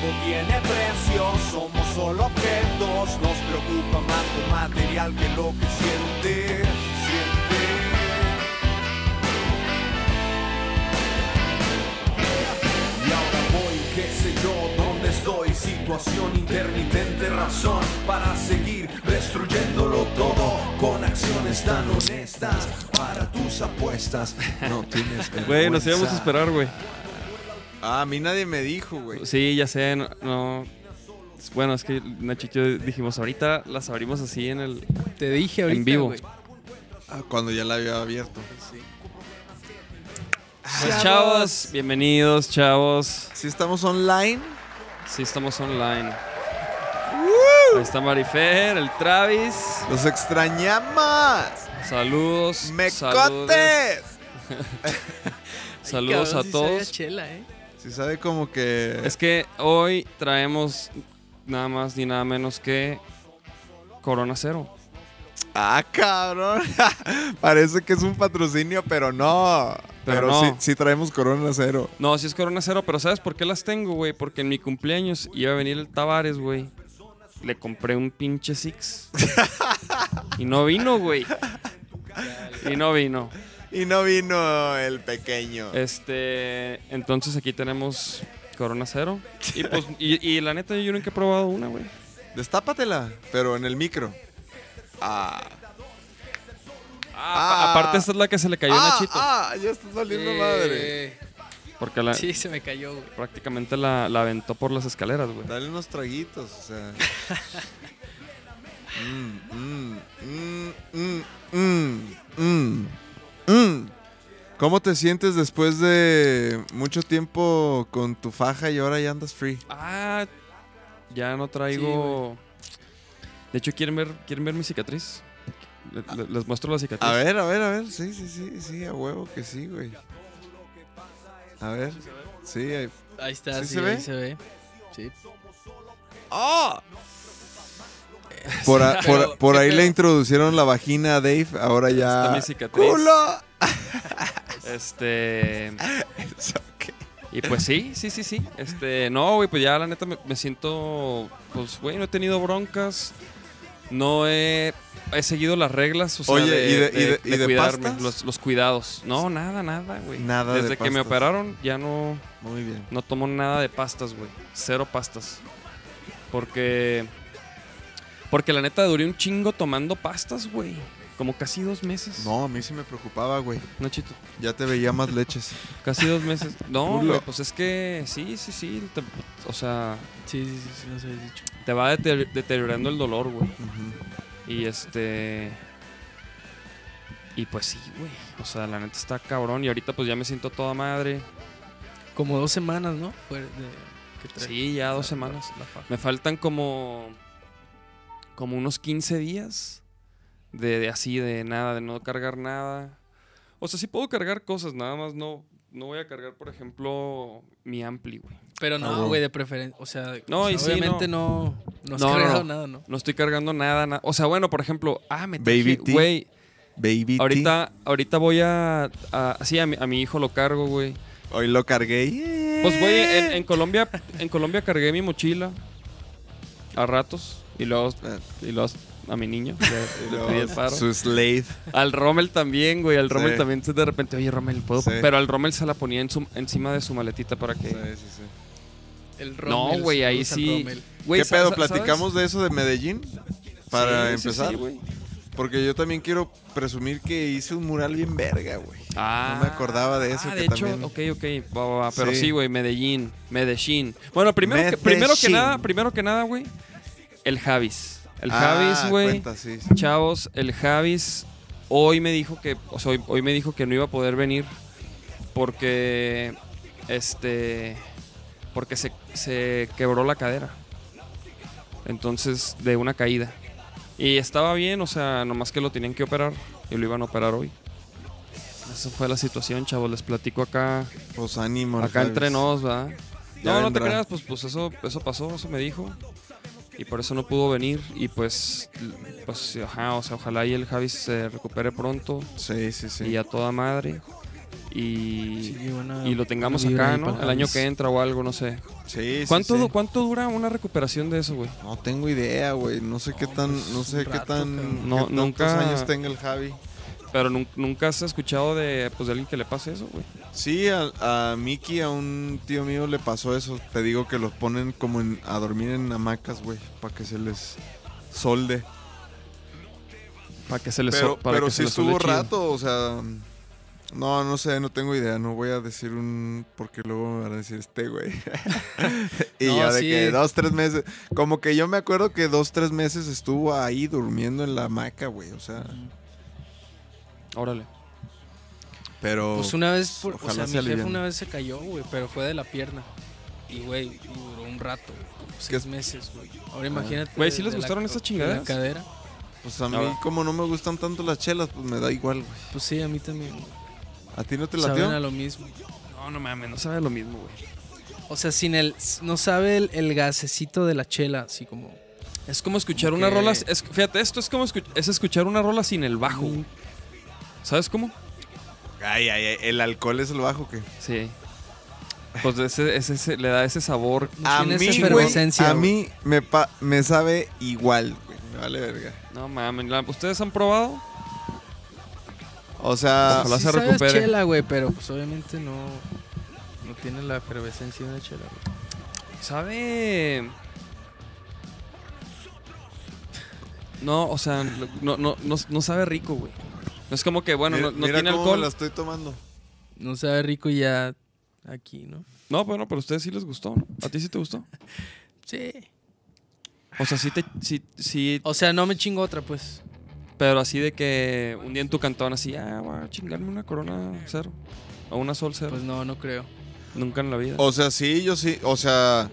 Todo tiene precio, somos solo objetos, nos preocupa más lo material que lo que siente, siente. Y ahora voy, qué sé yo, dónde estoy, situación intermitente, razón para seguir destruyéndolo todo con acciones tan honestas para tus apuestas. No tienes Güey, nos íbamos a esperar, güey. Ah, a mí nadie me dijo, güey. Sí, ya sé, no, no- Bueno, es que Nachito y yo dijimos, ahorita las abrimos así en el... Te dije ahorita, En vivo. güey. Ah, cuando ya la había abierto. Pues chavos, bienvenidos, chavos. Si estamos online. Sí, estamos online. Ahí está Marifer, el Travis. Los extrañamos. Saludos. Saludos, ¡Mecotes! saludos Cabrón, a sí todos. chela, ¿eh? Si sabe como que. Es que hoy traemos nada más ni nada menos que Corona Cero. Ah, cabrón. Parece que es un patrocinio, pero no. Pero Pero, no. Sí, sí traemos Corona Cero. No, sí es Corona Cero, pero ¿sabes por qué las tengo, güey? Porque en mi cumpleaños iba a venir el Tavares, güey. Le compré un pinche Six. y no vino, güey. Y no vino. Y no vino el pequeño. Este, entonces aquí tenemos Corona Cero. Y pues, y, y la neta, yo nunca he probado una, güey. Destápatela, pero en el micro. Ah. Ah, Ah. aparte, esta es la que se le cayó a ah, Nachito. ah, ya está saliendo madre. Eh, Porque la- Sí, se me cayó, güey. prácticamente la, la aventó por las escaleras, güey. Dale unos traguitos, o sea. Mm, mm, mm, mm, mm, mm, mm. ¿Cómo te sientes después de mucho tiempo con tu faja y ahora ya andas free? Ah, ya no traigo. de hecho, ¿quieren ver, ¿quieren ver mi cicatriz? Le- le- les muestro la cicatriz. A ver, a ver, a ver. Sí, sí, sí, sí, a huevo que sí, güey. A ver. Sí, ahí. Ahí está, ¿Sí sí, se ahí ve? se ve. Sí. ¡Ah! Por, a- por, Pero, por ¿qué ahí le introducieron la vagina a Dave, ahora Está ya. mi cicatriz. ¡Culo! Este. Okay. Y pues sí, sí, sí, sí. Este, no, güey, pues ya la neta me, me siento. Pues, güey, no he tenido broncas. No he. He seguido las reglas, o sea, Oye, de, ¿y de- y de- y de cuidarme, los, los cuidados. No, nada, nada, güey. Nada de Desde que me operaron, ya no. Muy bien. No tomo nada de pastas, güey. Cero pastas. Porque. Porque la neta duré un chingo tomando pastas, güey. Como casi dos meses. No, a mí sí me preocupaba, güey. No, chito. Ya te veía más leches. Casi dos meses. No, güey, pues es que sí, sí, sí. te- o sea, Sí, sí, sí, sí, nos habías dicho. te va deter- deteriorando el dolor, güey. Ujú. Y este. Y pues sí, güey. O sea, la neta está cabrón. Y ahorita pues ya me siento toda madre. Como dos semanas, ¿no? Fue de, que. Sí, ya dos semanas. Me faltan como. Como unos 15 días. De, de así, de nada, de no cargar nada. O sea, sí puedo cargar cosas, nada más no. No voy a cargar, por ejemplo, mi ampli, güey. Pero Ah, no, bueno. güey, de preferencia. O sea, No, o sea, y sí, obviamente no. No, has No, no, cargado no. nada, ¿no? No estoy cargando nada, nada. O sea, bueno, por ejemplo, ah, me Baby traje, tea. güey. Baby Ahorita, ahorita voy a, a sí, a mi, a mi hijo lo cargo, güey. tea. Hoy lo cargué. Pues, güey, en, en Colombia, en Colombia cargué mi mochila a ratos y luego, y luego a mi niño le, le pedí el paro. Su slave. Al Rommel también, güey. Al Rommel Sí. también de repente, oye, Rommel, ¿puedo? Sí. Pero al Rommel se la ponía en su- encima de su maletita para que. Sí, sí, sí. El No, Rommel, güey, ahí sí. ¿Qué pedo? ¿Platicamos de eso de Medellín? Para Sí, empezar. sí, güey. Porque yo también quiero presumir que hice un mural bien verga, güey. Ah, No me acordaba de eso, Ah, que de hecho, también- ok, ok. va, va, va, Pero Sí. sí, güey, Medellín. Medellín. Bueno, primero que, primero que nada, primero que nada, güey, el Javis. El Ah, Javis, güey. cuenta, sí, sí. Chavos, el Javis hoy me dijo que, o sea, hoy, hoy me dijo que no iba a poder venir porque, este, porque se, se quebró la cadera. Entonces, de una caída. Y estaba bien, o sea, nomás que lo tenían que operar y lo iban a operar hoy. Esa fue la situación, chavos. Les platico acá, Pues ánimo. acá entre nos, ¿verdad? Ya No, no te creas, pues, pues eso, eso pasó, eso me dijo. Y por eso no pudo venir. Y pues, pues, ajá, o sea, ojalá y el Javi se recupere pronto. Sí, sí, sí. Y a toda madre. Y, Sí, buena- y lo tengamos acá, ¿no? El año que entra o algo, no sé. Sí, sí, ¿Cuánto, sí. ¿Cuánto dura una recuperación de eso, güey? No tengo idea, güey. No sé qué tan, pues, no sé qué tan, qué No, nunca- años tenga el Javi. Pero nun- nunca has escuchado de, pues, de alguien que le pase eso, güey. Sí, a, a Mickey, a un tío mío le pasó eso. Te digo que los ponen como en- a dormir en hamacas, güey, para que se les solde. Para que se les Pero, para pero que sí se les estuvo chido. rato, o sea... No, no sé, no tengo idea. No voy a decir un... Porque luego me van a decir este, güey. y No, ya de sí. que dos, tres meses... Como que yo me acuerdo que dos, tres meses estuvo ahí durmiendo en la hamaca, güey. O sea... Órale. Pero... Pues una vez, por- o ojalá sea, se mi jefe una vez se cayó, güey, pero fue de la pierna. Y, güey, duró un rato, seis es? meses, güey. Ahora imagínate. Güey, de- ¿sí les de gustaron esas de chingaderas? La cadera. Pues a mí, Ahora. como no me gustan tanto las chelas, pues me da igual, güey. Pues sí, a mí también. güey. ¿A ti no te Saben latió? a lo mismo. No, no mames, no sabe lo mismo, güey. O sea, sin el. No sabe el, el gasecito de la chela, así como. Es como escuchar Como una que- rola. es- fíjate, esto es como escu- es escuchar una rola sin el bajo. güey. ¿Sabes cómo? Ay, ay, ay, ¿el alcohol es el bajo que Sí. Pues ese, ese- ese- le da ese sabor. A tiene esa mí, güey, efervescencia, a mí me, pa- me sabe igual, güey. Me vale verga. No mames. ¿Ustedes han probado? O sea, Ojalá Sí se recupere. chela, güey, pero pues obviamente no. No tiene la efervescencia de una chela, güey. Sabe. No, o sea, no, no, no, no sabe rico, güey. No es como que, bueno, mira, no, no mira tiene cómo alcohol. me la estoy tomando. No sabe rico ya aquí, ¿no? No, bueno, pero a ustedes sí les gustó, ¿no? ¿A ti sí te gustó? Sí. O sea, sí te. Sí, sí, O sea, no me chingo otra, pues. pero así de que un día en tu cantón así, ah, voy a chingarme una corona cero. O una sol cero. Pues no, no creo. Nunca en la vida. O sea, sí, yo sí. O sea,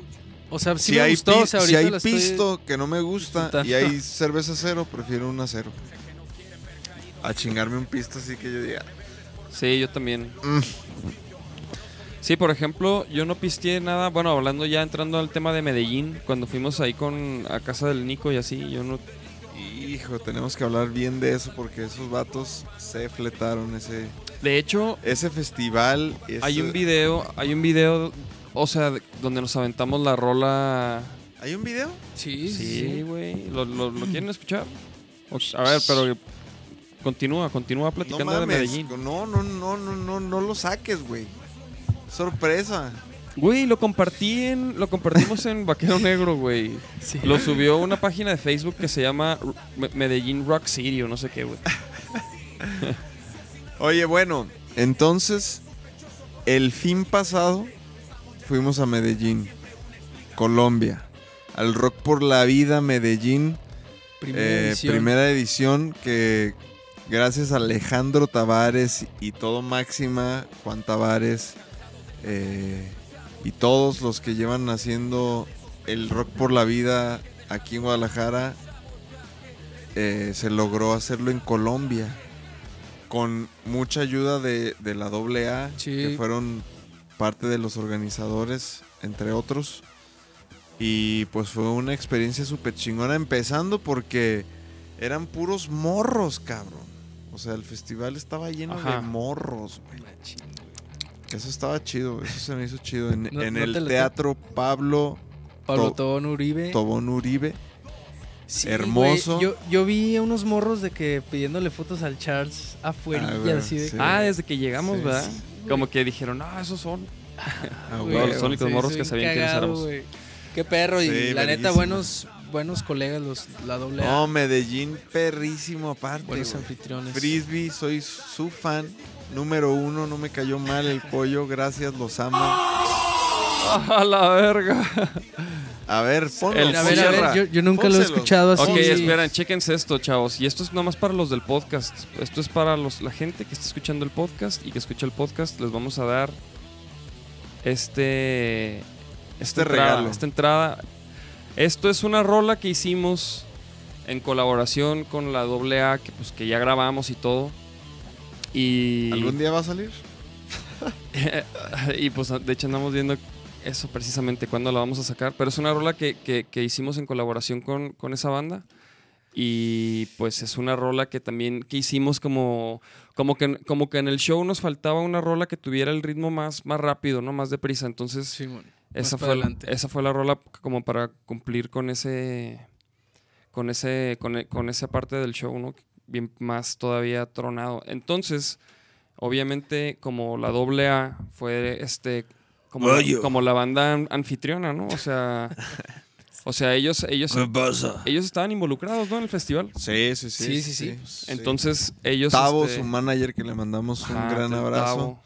O sea, sí si, me hay, gustó, o sea, si hay la estoy- pisto que no me gusta y hay cerveza cero, prefiero una cero. A chingarme un pisto así que yo diga. Sí, yo también. Mm. Sí, por ejemplo, yo no pisteé nada. Bueno, hablando ya entrando al tema de Medellín, cuando fuimos ahí con a casa del Nico y así, yo no. Hijo, tenemos que hablar bien de eso porque esos vatos se fletaron ese, De hecho, ese festival. hay un video, hay un video, o sea, de- donde nos aventamos la rola. ¿Hay un video? Sí, sí. Sí, güey. ¿Lo, lo, lo quieren escuchar? O- a ver, pero continúa, continúa No platicando de. Medellín. No, no, no, no, no, no lo saques, güey. Sorpresa. Güey, lo compartí en, lo compartimos en Vaquero Negro, güey. Sí. Lo subió una página de Facebook que se llama Me- Medellín Rock City o no sé qué, güey. Oye, bueno, entonces, el fin pasado fuimos a Medellín, Colombia, al Rock por la Vida Medellín, Primera eh, edición. primera edición que gracias a Alejandro Tavares y todo Máxima, Juan Tavares eh, y todos los que llevan haciendo el Rock por la Vida aquí en Guadalajara, eh, se logró hacerlo en Colombia con mucha ayuda de, de la AA, Sí. que fueron parte de los organizadores, entre otros. Y pues fue una experiencia súper chingona, empezando porque eran puros morros, cabrón. O sea, el festival estaba lleno Ajá. de morros, güey. Eso estaba chido, eso se me hizo chido. En, No- en no te el? Teatro Pablo Pablo To- Tobón Uribe. Tobón Uribe. Sí, hermoso. Yo, yo vi unos morros de que pidiéndole fotos al Charles afuera, Ah, güey, así de sí. Ah, desde que llegamos, Sí, ¿verdad? sí. Como que dijeron, ah, esos son. Ah, Güey, Todos los únicos sí, morros que sabían quiénes cagado, éramos. güey. Qué perro, y Sí, la neta, buenos, buenos colegas, los, la doble A, No, Medellín perrísimo aparte. buenos anfitriones. Frisbee, soy su fan. Número uno, no me cayó mal el pollo. Gracias, los amo. ¡A la verga! A ver, ponlo. El a ver, a ver, Sierra. yo, yo nunca lo he escuchado así. Ok, esperen, chéquense esto, chavos. Y esto es nada más para los del podcast. Esto es para los, la gente que está escuchando el podcast y que escucha el podcast. Les vamos a dar este. Este entrada, regalo. Esta entrada. Esto es una rola que hicimos en colaboración con la AA, que pues que ya grabamos y todo. Y ¿Algún día va a salir? y pues de hecho andamos viendo eso precisamente cuándo la vamos a sacar. Pero es una rola que, que- que hicimos en colaboración con, con esa banda. Y pues es una rola que también que hicimos como, como, que, como que en el show nos faltaba una rola que tuviera el ritmo más, más rápido, ¿no? Más deprisa. Entonces Simón. Esa fue, la- adelante. esa fue la rola como para cumplir con ese con ese con, e- con esa parte del show, ¿no? Bien más todavía tronado. Entonces, obviamente como la doble A fue este como, la, como la banda an- anfitriona, ¿no? O sea, o sea, ellos ellos pasa? ellos estaban involucrados, ¿no? En el festival. Sí, sí, sí. Sí, sí, sí. Entonces, ellos Tavo, este, su manager, que le mandamos un gran abrazo. Tavo.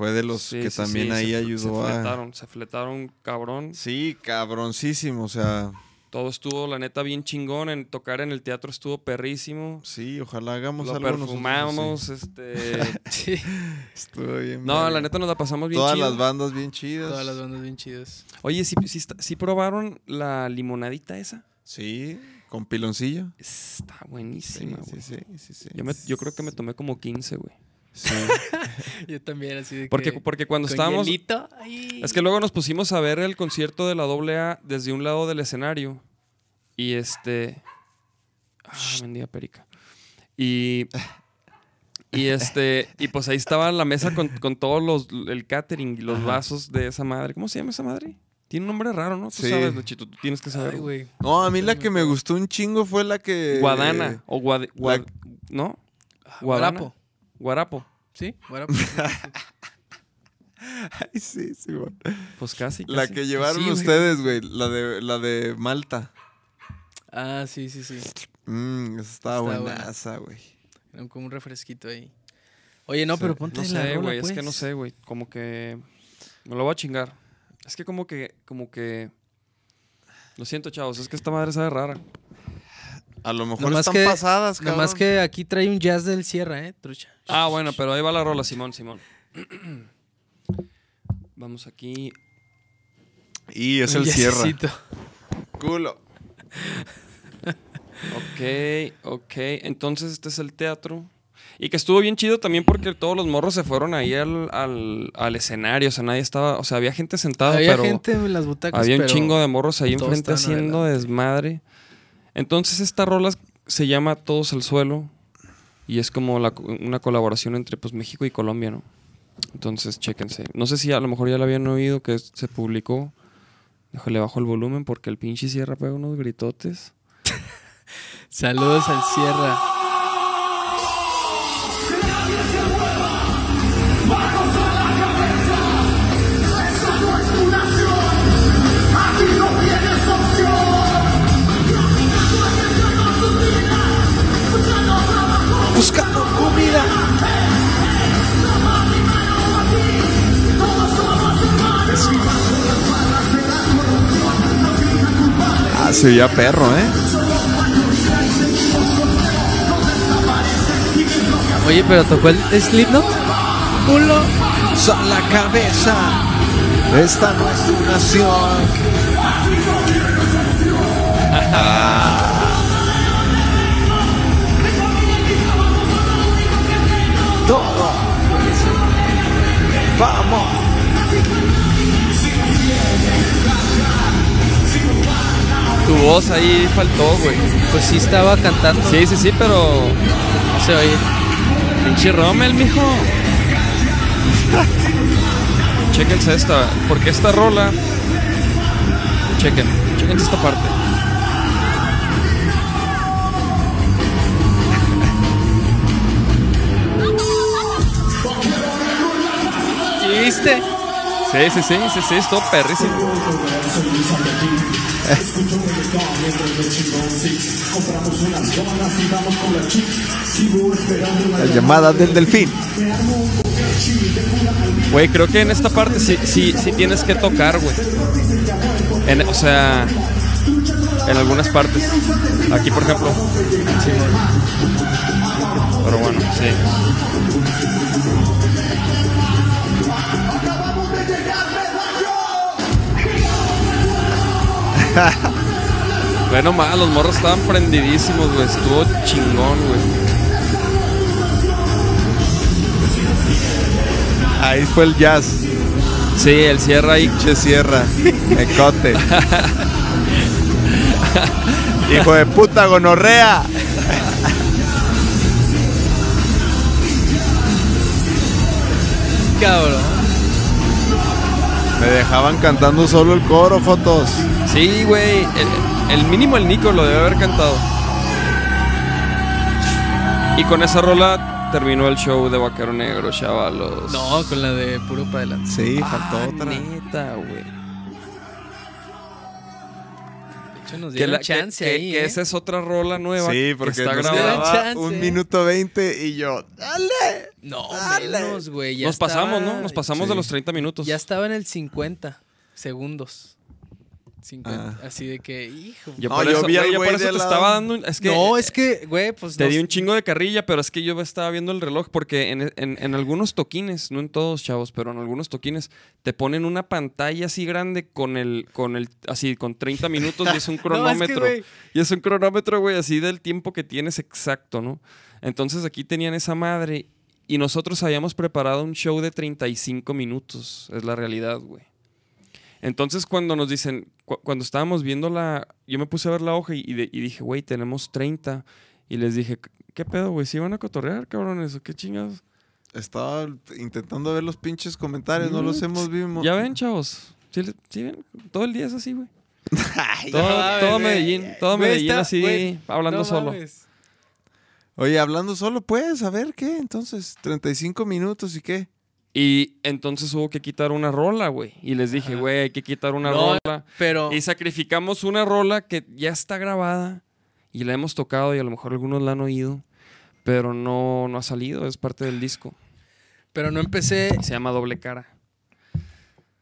Fue de los Sí, que sí, también sí, ahí se- ayudó se a. fletaron, se fletaron cabrón. Sí, cabroncísimo. O sea, Todo estuvo, la neta, bien chingón. En tocar en el teatro estuvo perrísimo. sí, ojalá hagamos Lo algo nosotros perfumamos, este... Sí. Estuvo bien. no, la neta nos la pasamos bien Todas chido. las bandas bien chidas. todas las bandas bien chidas. Oye, ¿sí, sí, está- sí probaron la limonadita esa? Sí, con piloncillo. Está Sí, buenísima, sí, güey. sí, sí, sí. Yo, me- yo creo que me tomé como 15, güey. Sí. Yo también, así de Porque, que... porque cuando con estábamos... hielito. Es que luego nos pusimos a ver el concierto de la AA desde un lado del escenario. Y este. Ah, mendiga perica. Y. Y este. Y pues ahí estaba la mesa con, con todos los. El catering y los vasos de esa madre. ¿Cómo se llama esa madre? Tiene un nombre raro, ¿no? Tú Sí. sabes, Luchito, tú tienes que saber. Ay. No, a mí la que me gustó un chingo fue la que. Guadana. O Guad, Guad- la- ¿No? Guadana. Guarapo. Guarapo. ¿Sí? Guarapo. Ay, sí, sí, güey. Pues casi. La casi. que llevaron Sí, ustedes, güey. La de, la de Malta. ah, sí, sí, sí. Mmm, esa estaba Está buenaza, güey. Era Como un refresquito ahí. Oye, no, Sí. pero ponte No la sé, güey, es que pues. no sé, güey. Como que. Me lo voy a chingar. Es que como que. Como que. Lo siento, chavos. Es que esta madre sabe rara. A lo mejor Nomás están que- pasadas, cabrón. Nomás que aquí trae un jazz del Sierra, ¿eh? Trucha. Ah, bueno, pero ahí va la rola, Simón, Simón. Vamos aquí. Y es Un el jazzcito. Culo. Ok, ok. Entonces este es el teatro. Y que estuvo bien chido también porque todos los morros se fueron ahí al, al, al escenario. O sea, nadie estaba. O sea, había gente sentada, Había pero. gente en las butacas, Había un pero chingo de morros ahí enfrente haciendo adelante. desmadre. Entonces esta rola se llama Todos al suelo y es como la- una colaboración entre pues México y Colombia, ¿no? Entonces, chéquense. No sé si a lo mejor ya la habían oído que se publicó. Déjale bajo el volumen porque el pinche Sierra pega unos gritotes. Saludos al Sierra. Buscando comida. Ah, se oía perro, ¿eh? Oye, pero tocó el Slipknot. Culo. Son la cabeza. Esta no es tu nación. Todo. Tu voz ahí faltó, güey. Pues sí estaba cantando. Sí, sí, sí, pero. No se oye. Pinche Rommel, mijo. Chéquense esta, porque esta rola. Chequen, chequense esta parte. ¿Y viste? Sí, sí, sí, sí, sí, esto perrísimo. La llamada del delfín. Güey, creo que en esta parte sí, sí, sí tienes que tocar, güey. En- o sea, en algunas partes. Aquí, por ejemplo. Pero bueno, sí. Bueno, más, los morros estaban prendidísimos, güey. Estuvo chingón, güey. Ahí fue el jazz. Sí, el cierre ahí. Che sierra. Mecote. Hijo de puta gonorrea. Cabrón. Me dejaban cantando solo el coro, fotos. Sí, güey. El, el mínimo el Nico lo debe haber cantado. Y con esa rola terminó el show de Vaquero Negro, chavalos. No, con la de puro para adelante. Sí, faltó Ah, otra. Neta, güey. De hecho, nos Que, dieron la- chance que- ahí, que ¿eh? esa es otra rola nueva. Sí, que porque está nos grabada. un minuto veinte y yo, ¡dale! No, Dale. menos, güey. Nos pasamos, ¿no? Nos pasamos de los 30 minutos. Ya estaba en el 50 segundos. 50. Ah. Así de que, hijo. Yo No, por yo eso, vi al güey, yo por güey eso de te al estaba dando. un- Es que, no, es que, güey, pues Te di un chingo de carrilla, pero es que yo estaba viendo el reloj porque en, en- en algunos toquines, no en todos, chavos, pero en algunos toquines te ponen una pantalla así grande con el, con el, así, con 30 minutos y es un No, es que, cronómetro. y es un cronómetro, güey, así del tiempo que tienes exacto, ¿no? Entonces aquí tenían esa madre y nosotros habíamos preparado un show de 35 minutos, es la realidad, güey. Entonces cuando nos dicen, cu- cuando estábamos viendo la, yo me puse a ver la hoja y, y de- y dije, güey, tenemos 30. Y les dije, ¿qué pedo, güey? ¿Sí van a cotorrear, cabrones? ¿O qué chingados? Estaba intentando ver los pinches comentarios, no los hemos visto. Ya ven, chavos. ¿Sí, le- sí ven? Todo el día es así, güey. Todo. Medellín, todo Medellín está- así, güey, hablando no solo. mames. Oye, hablando solo, pues, a ver qué. Entonces, 35 minutos y qué. Y entonces hubo que quitar una rola, güey. Y les dije, güey, hay que quitar una No, rola. Pero, Y sacrificamos una rola que ya está grabada y la hemos tocado y a lo mejor algunos la han oído, pero no, no ha salido, es parte del disco. pero no empecé. Se llama Doble Cara.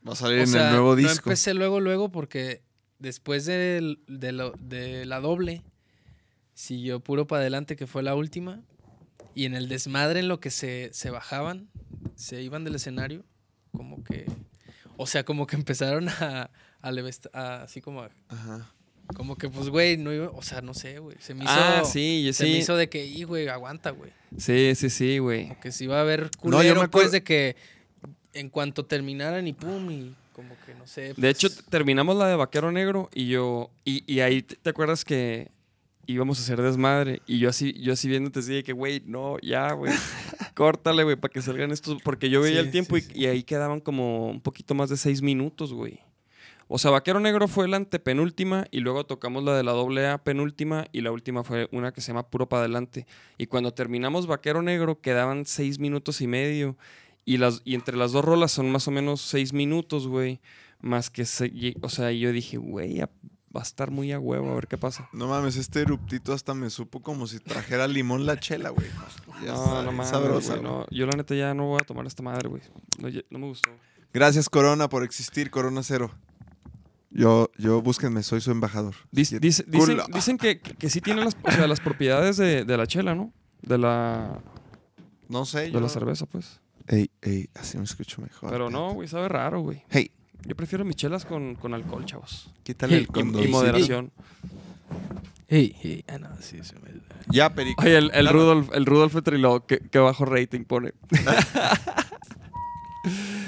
Va a salir o en sea, el nuevo No disco. empecé luego, luego, porque después del- de, lo- de la doble, siguió puro para adelante, que fue la última. Y en el desmadre, en lo que se, se bajaban, se iban del escenario, como que. O sea, como que empezaron a. a a- así como a- Ajá. Como que, pues, güey, no iba. O sea, no sé, güey. Se me hizo. Ah, sí, yo Se me hizo de que, y, güey, aguanta, güey. Sí, sí, sí, güey. Que si iba a haber No, yo culero, me pues, de que en cuanto terminaran y pum, y como que no sé. De pues, hecho, t- terminamos la de Vaquero Negro y yo. Y, y ahí te acuerdas que íbamos a hacer desmadre. Y yo así, yo así viéndote así de que, güey, no, ya, güey. córtale, güey, para que salgan estos. Porque yo veía Sí, el tiempo sí, y, ahí quedaban como un poquito más de seis minutos, güey. O sea, Vaquero Negro fue la antepenúltima y luego tocamos la de la doble A penúltima y la última fue una que se llama Puro para adelante. Y cuando terminamos Vaquero Negro quedaban seis minutos y medio. Y, las, y entre las dos rolas son más o menos seis minutos, güey. Más que, se, o sea, yo dije, güey, a- va a estar muy a huevo, a ver qué pasa. No mames, este eruptito hasta me supo como si trajera limón la chela, güey. Ya No, está no mames, sabrosa, güey, güey. no. Yo la neta ya no voy a tomar esta madre, güey. No, ya- no me gustó. Gracias, Corona, por existir, Corona Cero. Yo, yo, búsquenme, soy su embajador. Dice- dicen, dicen que, que, que sí tiene las, o sea, las propiedades de, de la chela, ¿no? De la, No sé, de yo... la cerveza, pues. Ey, ey, así me escucho mejor. Pero no, güey, sabe raro, güey. Hey, Yo prefiero mis chelas con, con alcohol, chavos. quítale Hey, el condón. y moderación. Hey, hey, ah, no, sí, se me... Ya, Perico. Oye, el, el Claro. Rudolf, el Rudolf Petriló, que, que bajo rating pone.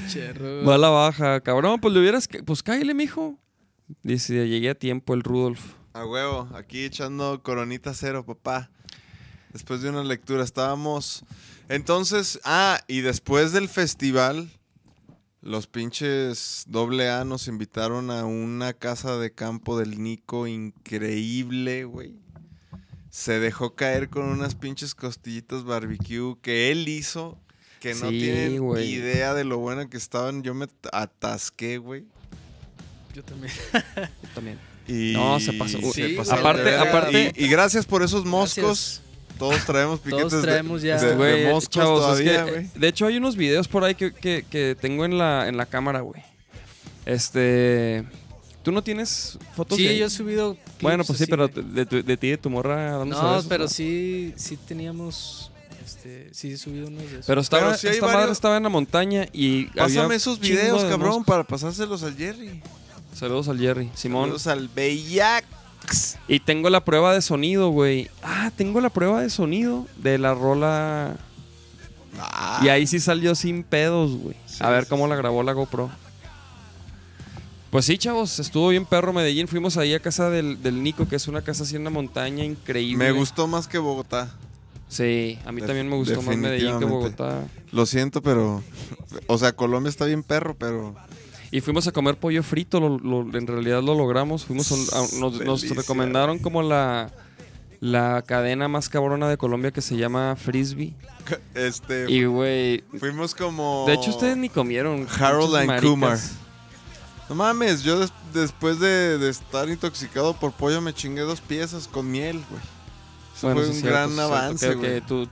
Cherro. Va a la baja, cabrón, pues le hubieras... que- Pues cállale, mijo. Dice, llegué a tiempo el Rudolf. A huevo, aquí echando coronita cero, papá. Después de una lectura estábamos... Entonces, ah, y después del festival, los pinches doble A nos invitaron a una casa de campo del Nico increíble, güey. Se dejó caer con unas pinches costillitas barbecue que él hizo, que no Sí, tienen güey. idea de lo buena que estaban. Yo me atasqué, güey. Yo también. Yo también. Y No, se pasó. se aparte- aparte- Y, y gracias por esos moscos. Gracias. Todos traemos piquetes Todos traemos de, ya. de- de Güey, moscos chavos, es que, todavía, güey. de hecho hay unos videos por ahí que, que- que tengo en la, en la cámara, güey. Este... ¿Tú no tienes fotos de Sí, ahí? yo he subido. clips Bueno, pues sí, pero de, tu- de ti y de tu morra No, pero ¿no? sí, sí teníamos. Este, sí, he subido unos de esos. Pero estaba, Pero esta madre estaba en la montaña y Pásame había esos videos, de cabrón, moscos. para pasárselos al Jerry. Saludos al Jerry. Simón. Saludos al Bellac. Y tengo la prueba de sonido, güey. Ah, tengo la prueba de sonido de la rola. Ah, Y ahí sí salió sin pedos, güey. Sí, A ver sí, cómo sí. la grabó la GoPro. Pues sí, chavos, estuvo bien perro Medellín. Fuimos ahí a casa del, del Nico, que es una casa así en la montaña increíble. Me gustó más que Bogotá. Sí, a mí también me gustó más Medellín que. Bogotá. Lo siento, pero. O sea, Colombia está bien perro, pero. Y fuimos a comer pollo frito, lo- lo- en realidad lo logramos. Fuimos a un- a- nos, recomendaron como la, la cadena más cabrona de Colombia que se llama Frisbee. Este. Y, güey, fuimos como. de hecho ustedes ni comieron. Harold and. Kumar. No mames, yo des- después de, de estar intoxicado por pollo me chingué dos piezas con miel, güey. Eso Bueno, fue un gran avance, güey. tú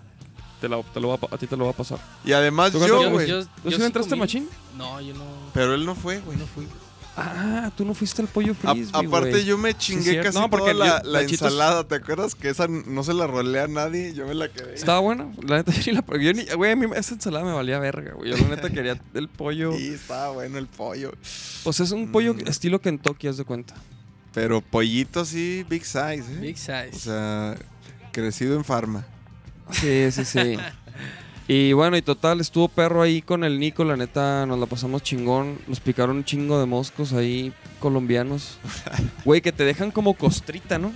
te la- te lo va a ti te lo va a pasar. Y además ¿Tú yo, güey. yo- ¿Tú sí entraste comí. machín? No, yo no, Pero él no fue, güey. no fui. Ah, tú no fuiste al pollo A- frisbee, aparte yo me chingué casi No, porque toda la, yo- la Nachitos- ensalada, ¿te acuerdas? Que esa no se la rolé a nadie, yo me la quedé. Estaba buena. La neta, yo ni la yo ni- Güey, a mí esa ensalada me valía verga, güey. Yo la neta quería el pollo. Sí, estaba bueno el pollo. Pues es un pollo Mm. estilo Kentucky, haz de cuenta. Pero pollito sí, big size, ¿eh? Big size. O sea, crecido en farma. Sí, sí, sí. y bueno, y total, estuvo perro ahí con el Nico, la neta, nos la pasamos chingón. Nos picaron un chingo de moscos ahí colombianos. Güey, que te dejan como costrita, ¿no?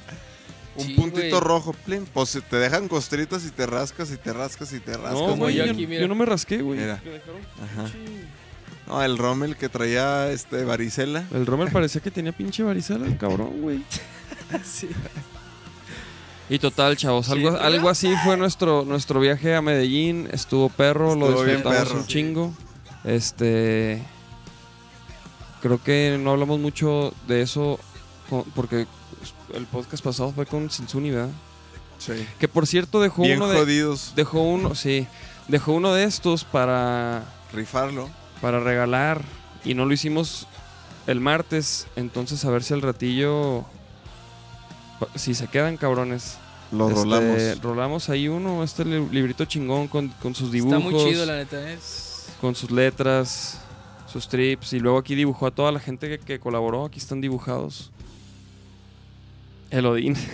Un Sí, puntito güey. rojo, plin. Pues te dejan costritas y te rascas y te rascas y te rascas. No, como güey, yo aquí, no me rasqué, güey. Mira. Ajá. No, el Rommel que traía este varicela. El Rommel parecía que tenía pinche varicela, el cabrón, güey. sí. Y total, chavos, algo, algo así fue nuestro, nuestro viaje a Medellín. Estuvo perro, lo Estuvo disfrutamos perro. un chingo. Este. Creo que no hablamos mucho de eso porque el podcast pasado fue con Sinsuni, ¿verdad? Sí. Que por cierto dejó Bien uno de. jodidos. Dejó uno, sí. Dejó uno de estos para. Rifarlo. para regalar. Y no lo hicimos el martes. Entonces a ver si al ratillo. Si se quedan cabrones. Lo Este, rolamos. rolamos ahí uno, este li- librito chingón con, con sus dibujos, Está muy chido, la neta. Es... con sus letras, sus trips. Y luego aquí dibujó a toda la gente que, que colaboró. Aquí están dibujados. El Odín.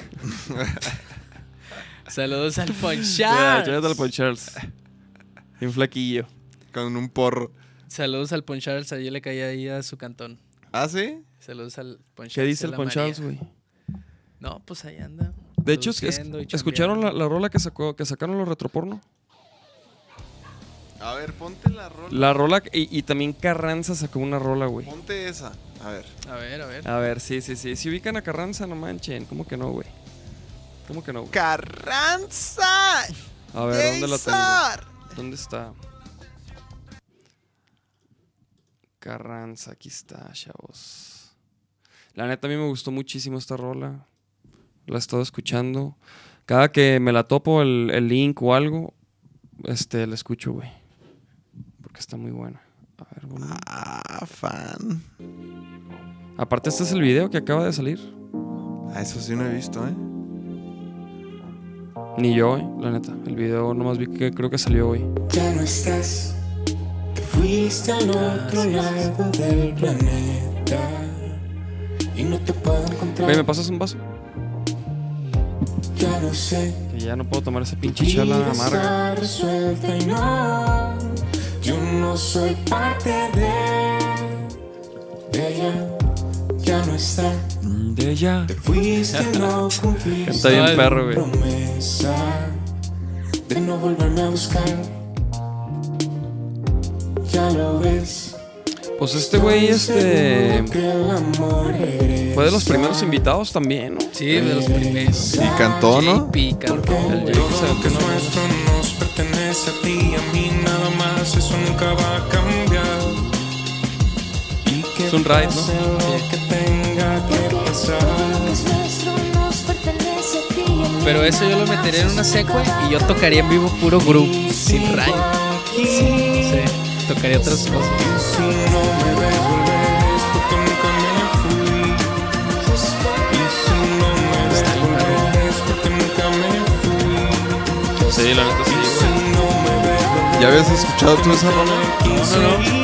Saludos al Ya, Ponchar. échate al Poncharles. Un flaquillo. Con un porro. Saludos al Ponchars. Ayer le caía ahí a su cantón. ¿Ah, sí? Saludos al Ponchars. ¿Qué dice el María. güey? No, pues ahí anda. De hecho, es- ¿escucharon la, rola que, sacó, que sacaron los retroporno? A ver, ponte la rola. La rola, y, y también Carranza sacó una rola, güey. Ponte esa. A ver. A ver, a ver. A ver, sí, sí, sí. Si ubican a Carranza, no manchen. ¿Cómo que no, güey? ¿Cómo que no? güey? ¡Carranza! A ver, ¿dónde la tengo? ¿Dónde está? Carranza, aquí está, chavos. La neta, a mí me gustó muchísimo esta rola. La he estado escuchando. Cada que me la topo el, el link o algo, este, la escucho, güey. Porque está muy buena. A ver, volumen. Ah, fan. Aparte, este es el video que acaba de salir. Ah, eso sí no he visto, ¿eh? Ni yo, eh, la neta. El video nomás vi que creo que salió hoy. Ya no estás, te fuiste al otro lado del planeta y no te puedo encontrar. Güey, ¿me pasas un vaso? Ya no sé, Que ya no puedo tomar esa pinche chala amarga. resuelta y no, yo no soy parte de, de ella. Ya no está, De ya. te fuiste, no cumpliste Está bien perro, güey. promesa de no volverme a buscar. Ya lo ves. Pues este güey, este. Que el amor Fue de los primeros invitados también, ¿no? Sí, de los primeros. Y cantó, ¿no? JP cantó, El. Jake que es nuestro nos pertenece a ti y a mí nada más, eso nunca va a cambiar. Y que Es un ride, ¿no? pase lo que tenga que pasar. Pero eso yo lo metería en una secue y yo tocaría en vivo puro groove, sin ride. Sí, tocaría otras cosas. ¿Ya habías escuchado tú esa rola? quise no, no.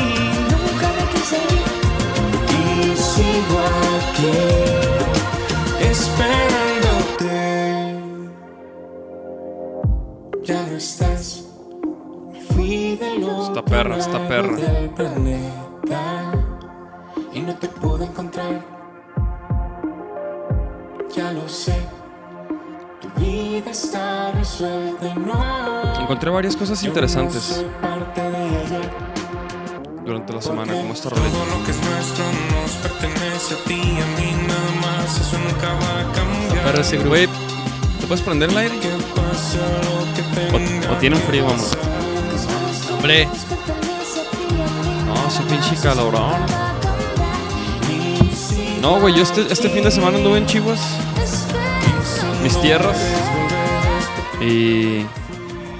Varias cosas interesantes durante la semana, como esta rolita. Todo lo que es nuestro nos pertenece a ti a mí nada más. Eso nunca va a cambiar. Ese. Güey, ¿te puedes prender el aire? O, o tiene un frío, vamos. Hombre, No, su pinche calorón. No, güey, yo este, este fin de semana anduve en Chihuas, mis tierras. Y.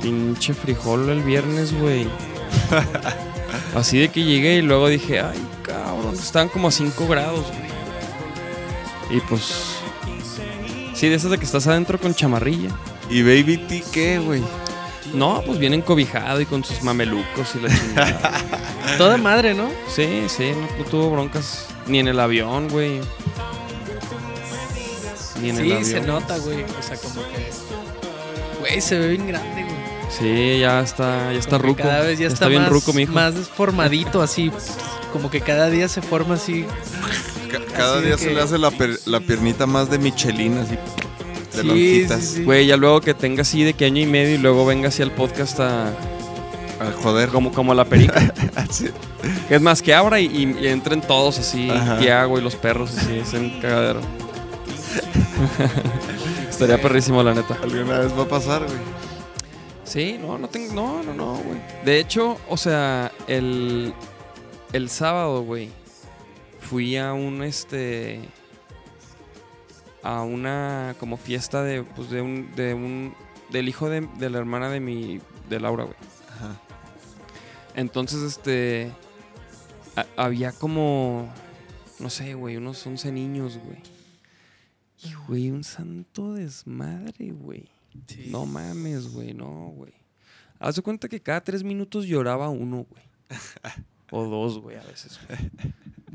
Pinche frijol el viernes, güey. Así de que llegué y luego dije, ay, cabrón, estaban como a 5 grados, güey. Y pues. Sí, de esas de que estás adentro con chamarrilla. ¿Y Baby T qué, güey? No, pues viene encobijado y con sus mamelucos y la chingada. toda madre, ¿no? Sí, sí, no, no tuvo broncas. Ni en el avión, güey. Ni en el Sí, avión. se nota, güey. O sea, como que. Güey, se ve bien grande, güey. Sí, ya está, ya está ruco. Cada vez ya está, bien más, ruco, mijo. más formadito, así. Como que cada día se forma así. Ca- cada Así día se que- le hace la, per- la piernita más de Michelin, así. De Sí, lonjitas. sí, sí. Güey, ya luego que tenga así de que año y medio y luego venga así al podcast a. Al joder. Como, como la perica. Sí. es más, que abra y, y- y entren todos así. Ajá. Tiago y los perros así, es un cagadero. Estaría perrísimo, la neta. Alguna vez va a pasar, güey. Sí, no, no tengo. No, no, no, güey. De hecho, o sea, el. El sábado, güey. Fui a un este. A una como fiesta de. Pues de un. De un. Del hijo de, de la hermana de mi. De Laura, güey. Ajá. Entonces, este. ha- había como. No sé, güey, unos 11 niños, güey. Y, güey, un santo desmadre, güey. Sí. No mames, güey, no, güey. Haz de cuenta que cada tres minutos lloraba uno, güey. o dos, güey, a veces, güey.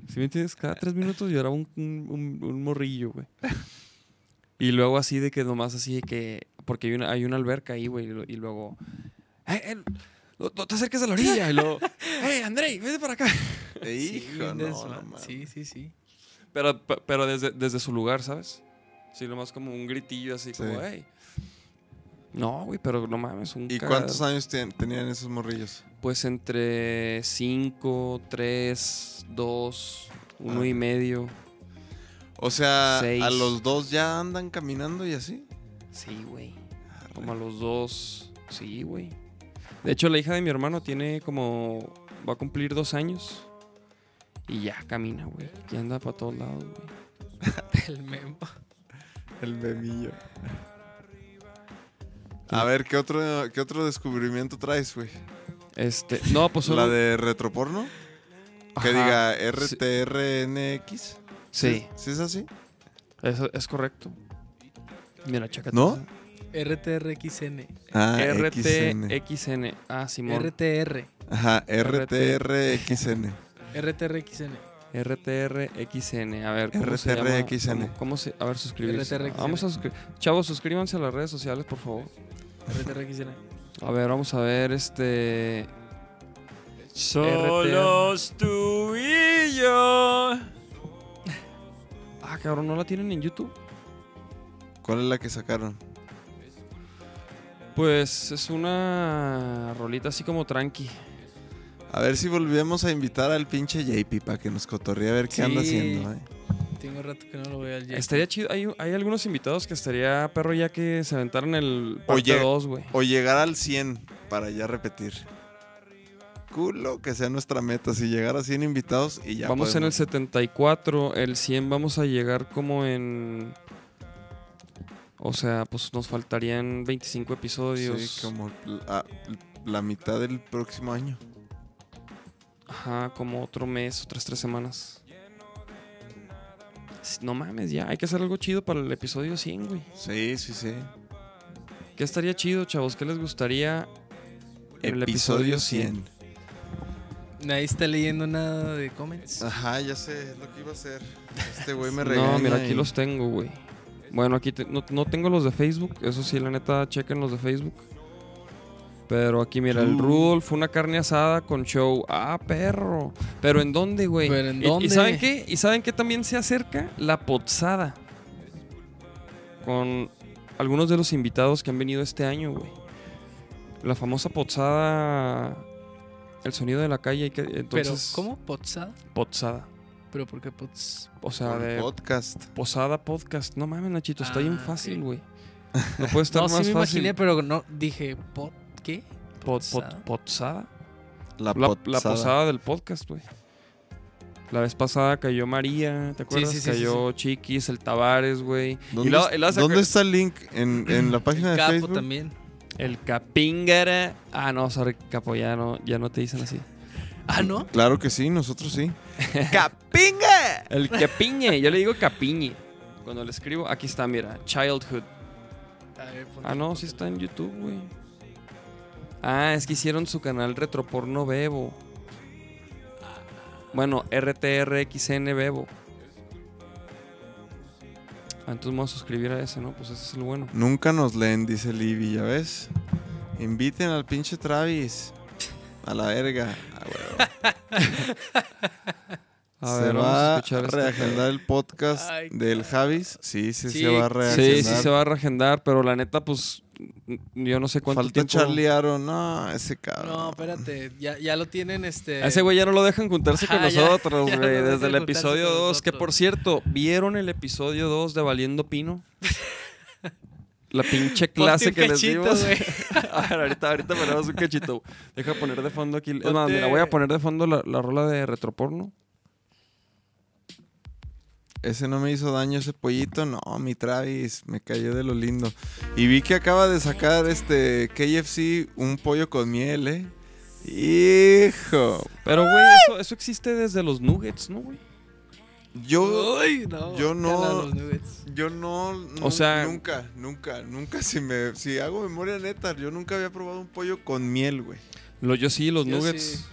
¿Sí me entiendes? Cada tres minutos lloraba un, un- un- un morrillo, güey. Y luego así de que nomás así de que... Porque hay una, hay una alberca ahí, güey. y luego... "Eh, eh, no, no te acerques a la orilla! Y luego... ¡Hey, Andrey, vete para acá! Sí, hijo, bien no, no mames. sí, sí, sí. Pero, pe- pero desde, desde su lugar, ¿sabes? Sí, nomás como un gritillo así Sí. como... ¡Hey! No, güey, pero no mames, un ¿Y cuántos años ten- tenían esos morrillos? Pues entre 5, 3, 2, 1 Ah. y medio. O sea, Seis. a los dos ya andan caminando y así. Sí, güey. Como a los dos. Sí, güey. De hecho, la hija de mi hermano tiene como. Va a cumplir dos años. Y ya camina, güey. Y anda para todos lados, güey. El memo. El memillo. A ver, ¿qué otro, qué otro descubrimiento traes, güey? Este. No, pues solo. ¿La de retroporno? Que diga Sí. RTRNX. Sí, ¿Sí es así? es, es correcto. Mira, chécate. ¿No? RTRXN. Ah, XN. RTXN. Ah, Simón. RTR. Ajá, RTRXN. RTRXN. RTRXN. A ver, ¿cómo se llama? RTRXN. ¿Cómo, cómo se...? A ver, suscribirse. RTRXN. Vamos a suscribir. Chavos, suscríbanse a las redes sociales, por favor. A ver, vamos a ver este... Solos tú y yo. Ah, cabrón, ¿no la tienen en YouTube? ¿Cuál es la que sacaron? Pues es una rolita así como tranqui. A ver si volvemos a invitar al pinche JP para que nos cotorree a ver qué anda Sí. haciendo, eh. Tengo rato que no lo veo al Jake. Estaría chido. Hay, hay algunos invitados que estaría perro ya que se aventaron el parte 2, güey. O llegar al 100 para ya repetir. Culo que sea nuestra meta. Si llegar a 100 invitados y ya. vamos en el podemos- 74, el 100 vamos a llegar como en... O sea, pues nos faltarían 25 episodios. Sí, como la, la mitad del próximo año. Ajá, como otro mes, otras tres semanas. No mames, ya, hay que hacer algo chido para el episodio 100, güey. Sí, sí, sí. ¿Qué estaría chido, chavos? ¿Qué les gustaría en el Episodio episodio 100. 100? Nadie está leyendo nada de comments. Ajá, ya sé, es lo que iba a hacer. Este güey me regaña. No, mira, aquí y- los tengo, güey. Bueno, aquí te- no, no tengo los de Facebook. Eso sí, la neta, chequen los de Facebook. Pero aquí, mira, el. Rudolf fue una carne asada con show. Ah, perro. ¿Pero en dónde, güey? ¿Pero en Y- ¿Y, saben qué? ¿Y saben qué también se acerca? La Potsada. Con algunos de los invitados que han venido este año, güey. La famosa Potsada. El sonido de la calle. y que- Entonces, Pero, ¿cómo? ¿Potsada? Potsada. ¿Pero por qué Pots? O sea, Por de podcast. Posada Podcast. No mames, Nachito, está bien Ah, fácil, güey. No puede estar No, más sí me fácil. imaginé, pero no dije, ¿pot qué? Pot- pot- Posada. Potsada. La, La, la potsada. posada del podcast, güey. La vez pasada cayó María, ¿te acuerdas? sí, sí, sí, cayó Chiquis, el Tavares, güey. ¿Dónde, es- está el link? ¿En, en la página de Capo Facebook? también. El Capíngara. Ah, no, sorry, Capo, ya no, ya no te dicen así. Ah, ¿no? Claro que sí, nosotros sí. ¡Capinga! El Capiñe, yo le digo Capiñe. Cuando le escribo, aquí está, mira, Childhood. Ver, Ah, no, sí está en YouTube, güey. Ah, es que hicieron su canal Retroporno Bebo. Bueno, RTRXN Bebo. Ah, entonces me voy a suscribir a ese, ¿no? Pues ese es el bueno. Nunca nos leen, dice Libby, ¿ya ves? Inviten al pinche Travis. A la verga. Ah. A ¿Se ver, vamos va a este reagendar el podcast Ay, del Javis? Sí, sí, Sí, se va a reagendar. Sí, sí se va a reagendar, pero la neta, pues, yo no sé cuánto Falta tiempo... Charlie Aaron. No, ese cabrón. No, espérate, ya, ya lo tienen este... A ese güey ya no lo dejan juntarse con Ajá, ya- nosotros, no güey. Desde el episodio con 2. Que por cierto, ¿vieron el episodio 2 de Valiendo Pino? La pinche clase que les dimos. A ver, ahorita, ahorita ponemos un cachito. Deja poner de fondo aquí. Es más, mira, voy a poner de fondo la, la rola de retroporno. Ese no me hizo daño ese pollito. No, mi Travis. Me cayó de lo lindo. Y vi que acaba de sacar este KFC un pollo con miel, ¿eh? Hijo. Pero, güey, eso, eso existe desde los nuggets, ¿no, güey? Yo, Uy, no. yo no- yo no, O sea- nunca, nunca, nunca si me, si hago memoria neta, yo nunca había probado un pollo con miel, güey. Lo, yo sí, los Yo nuggets. sí.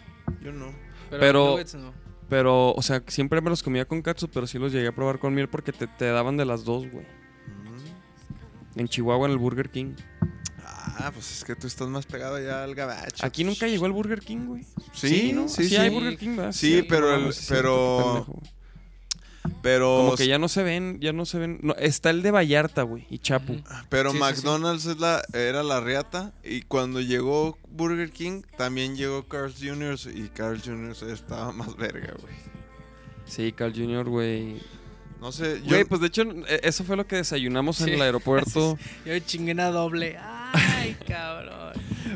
Yo no. Pero, Pero- los nuggets no. Pero, o sea, siempre me los comía con katsu, pero sí los llegué a probar con miel porque te, te daban de las dos, güey. Mm. En Chihuahua, en el Burger King. Ah, pues es que tú estás más pegado ya al gabacho. Aquí nunca llegó el Burger King, güey. Sí, ¿no? sí, sí. hay sí. Burger King, ¿verdad? Sí, pero el- sí, pero-. Pero, Como que ya no se ven, ya no se ven. no, está el de Vallarta, güey, y Chapu. Ujú. pero Sí, sí, sí. McDonald's Es la, era la riata y cuando llegó Burger King también llegó Carl's Jr. y Carl's Jr. estaba más verga, güey. Sí, Carl Jr., güey. No sé, yo Güey, pues de hecho, eh, eso fue lo que desayunamos en Sí. el aeropuerto. Yo chingué una doble. Ay, cabrón.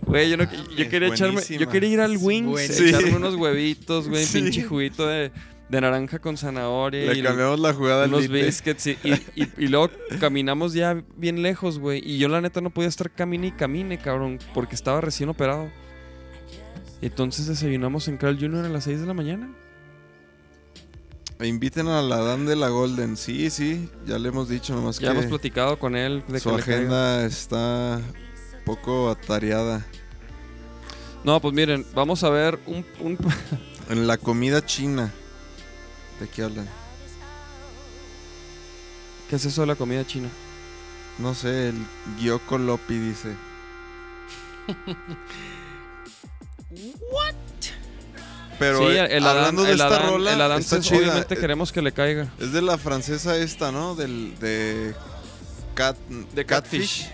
Güey, yo, no- Mames, yo quería echarme, yo quería ir al Wings, Buenísima. echarme Sí. unos huevitos, güey, Sí. pinche juguito de, de naranja con zanahoria le y cambiamos la jugada al Lite. biscuits y, y, y- y luego caminamos ya bien lejos, güey. Y yo la neta no podía estar camine y camine, cabrón, porque estaba recién operado. Entonces desayunamos en Carl Jr. a las 6 de la mañana. E Inviten a la Dan de la Golden. Sí, sí, ya le hemos dicho nomás Ya hemos que platicado con él de su que agenda está poco atareada. No, pues miren, vamos a ver un, un- En la comida china. ¿De qué hablan? ¿Qué es eso de la comida china? No sé, el Gyoko Lopi dice. Pero sí, eh, el Adán, hablando de el esta Adán- rola, el Adán, está pues, chida. obviamente Eh, queremos que le caiga. Es de la francesa esta, ¿no? Del de Cat De Catfish.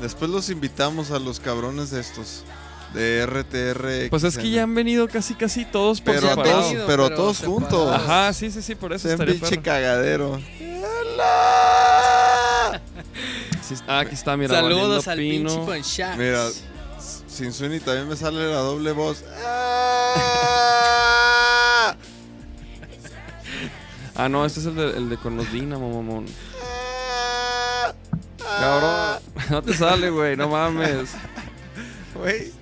Después los invitamos a los cabrones de estos de RTR. Pues es que ya han venido casi casi todos por pero a separado. todos, pero pero todos separados. juntos. Ajá, sí, sí, sí, por eso estaría pinche perro. cagadero. Sí, ah, aquí está, mira. Saludos al pinche Pino. Ponchax. Mira, sin Sunny también me sale la doble voz. Ah, no, este es el de, el de con los Dinamo, mamón. Cabrón, no te sale, güey, no mames. Güey.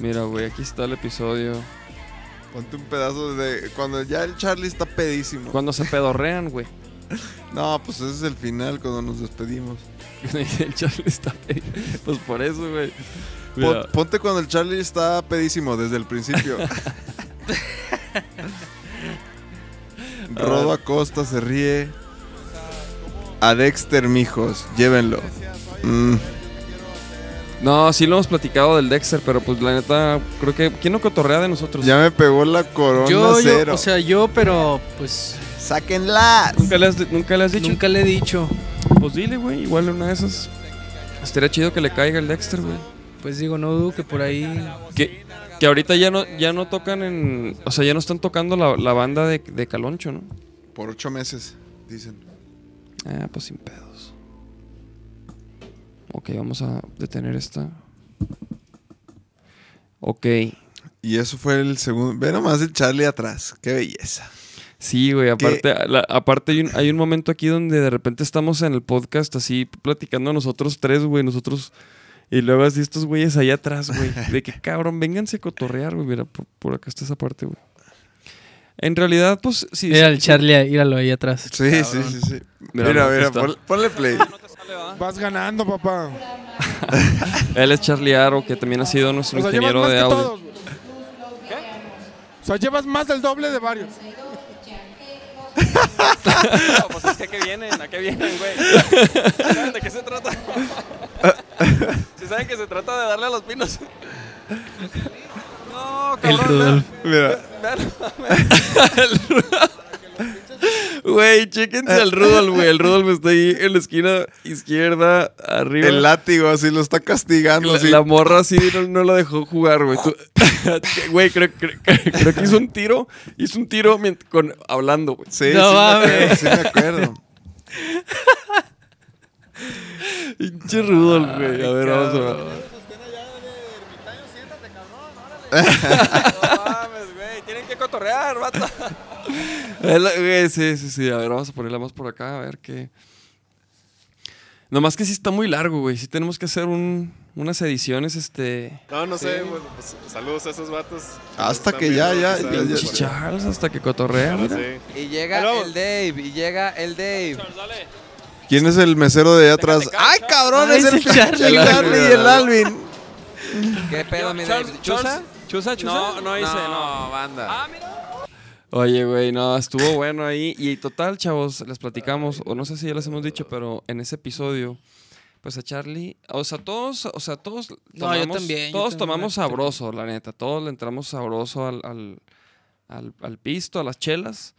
Mira, güey, aquí está el episodio. Ponte un pedazo de cuando ya el Charlie está pedísimo. Cuando se pedorrean, güey. No, pues ese es el final cuando nos despedimos. el Charlie está pe- Pues por eso, güey. Mira, ponte cuando el Charlie está pedísimo desde el principio. Rodo Acosta se ríe. A Dexter, mijos, llévenlo. Mm, No, sí lo hemos platicado del Dexter, pero pues la neta, creo que. ¿Quién no cotorrea de nosotros? ya me pegó la corona Yo, yo, cero. o sea, yo, pero pues ¡Sáquenla! ¿Nunca le has, nunca le has dicho? nunca le he dicho. Pues dile, güey. Igual una de esas. Estaría chido que le caiga el Dexter, güey. Pues digo, no dudo que por ahí. Que, que ahorita ya no, ya no tocan en. O sea, ya no están tocando la, la banda de, de Caloncho, ¿no? Por ocho meses, dicen. Ah, pues sin pedos. Ok, vamos a detener esta. Ok. Y eso fue el segundo. Ve nomás el Charlie atrás. ¡Qué belleza! Sí, güey, aparte, la- aparte hay un, hay un momento aquí donde de repente estamos en el podcast así platicando nosotros tres, güey, nosotros... Y luego así estos güeyes allá atrás, güey. De que cabrón, vénganse a cotorrear, güey. Mira, por, por acá está esa parte, güey. En realidad, pues sí. Mira sí, el Charlie, íralo ahí atrás. Sí, sí, sí, sí. Mira, Mira, pon- ponle play. Vas ganando, papá. Él es Charlie Aro, que también ha sido nuestro O sea, ingeniero de audio. todos. güey. O sea, llevas más del doble de varios. No, pues es que a qué vienen, a qué vienen, güey. ¿Saben de qué se trata? Si saben que se trata de darle a los pinos. No, El cabrón. Rudolf. Mira, Güey, chéquense al Rudolf, güey. El Rudolf está ahí en la esquina izquierda, arriba. el látigo así lo está castigando. la, así. la morra así no, no la dejó jugar, güey. Güey, creo, creo- creo que hizo un tiro. Hizo un tiro con, hablando, güey. Sí, No sí, me mames. acuerdo, sí me acuerdo. Pinche Rudolf, güey. A ver, vamos a ver. Tienen que cotorrear, vato. Güey, sí, sí, sí. A ver, vamos a ponerla más por acá, a ver qué. Nomás que sí está muy largo, güey. Sí tenemos que hacer un, unas ediciones, este. No, no sé, bueno, pues, saludos a esos vatos. Hasta que ya, ya, ya. Charles hasta que cotorrea, mira. sé. Y llega Hello. el Dave, y llega el Dave. ¿Quién es el mesero de allá atrás? ¡Ay, cabrón! Ay, es el Charlie, el. Charlie y el Alvin. ¿Qué pedo, mi Dave? ¿Chusa? ¿Chusa, chusa? No, no hice, no. banda. Oye, güey, no, estuvo bueno ahí. Y total, chavos, les platicamos, o no sé si ya les hemos dicho, pero en ese episodio, pues a Charlie, o sea, todos, o sea, todos No, yo también, yo todos también tomamos sabroso, la neta. Todos le entramos sabroso al, al, al, al pisto, a las chelas.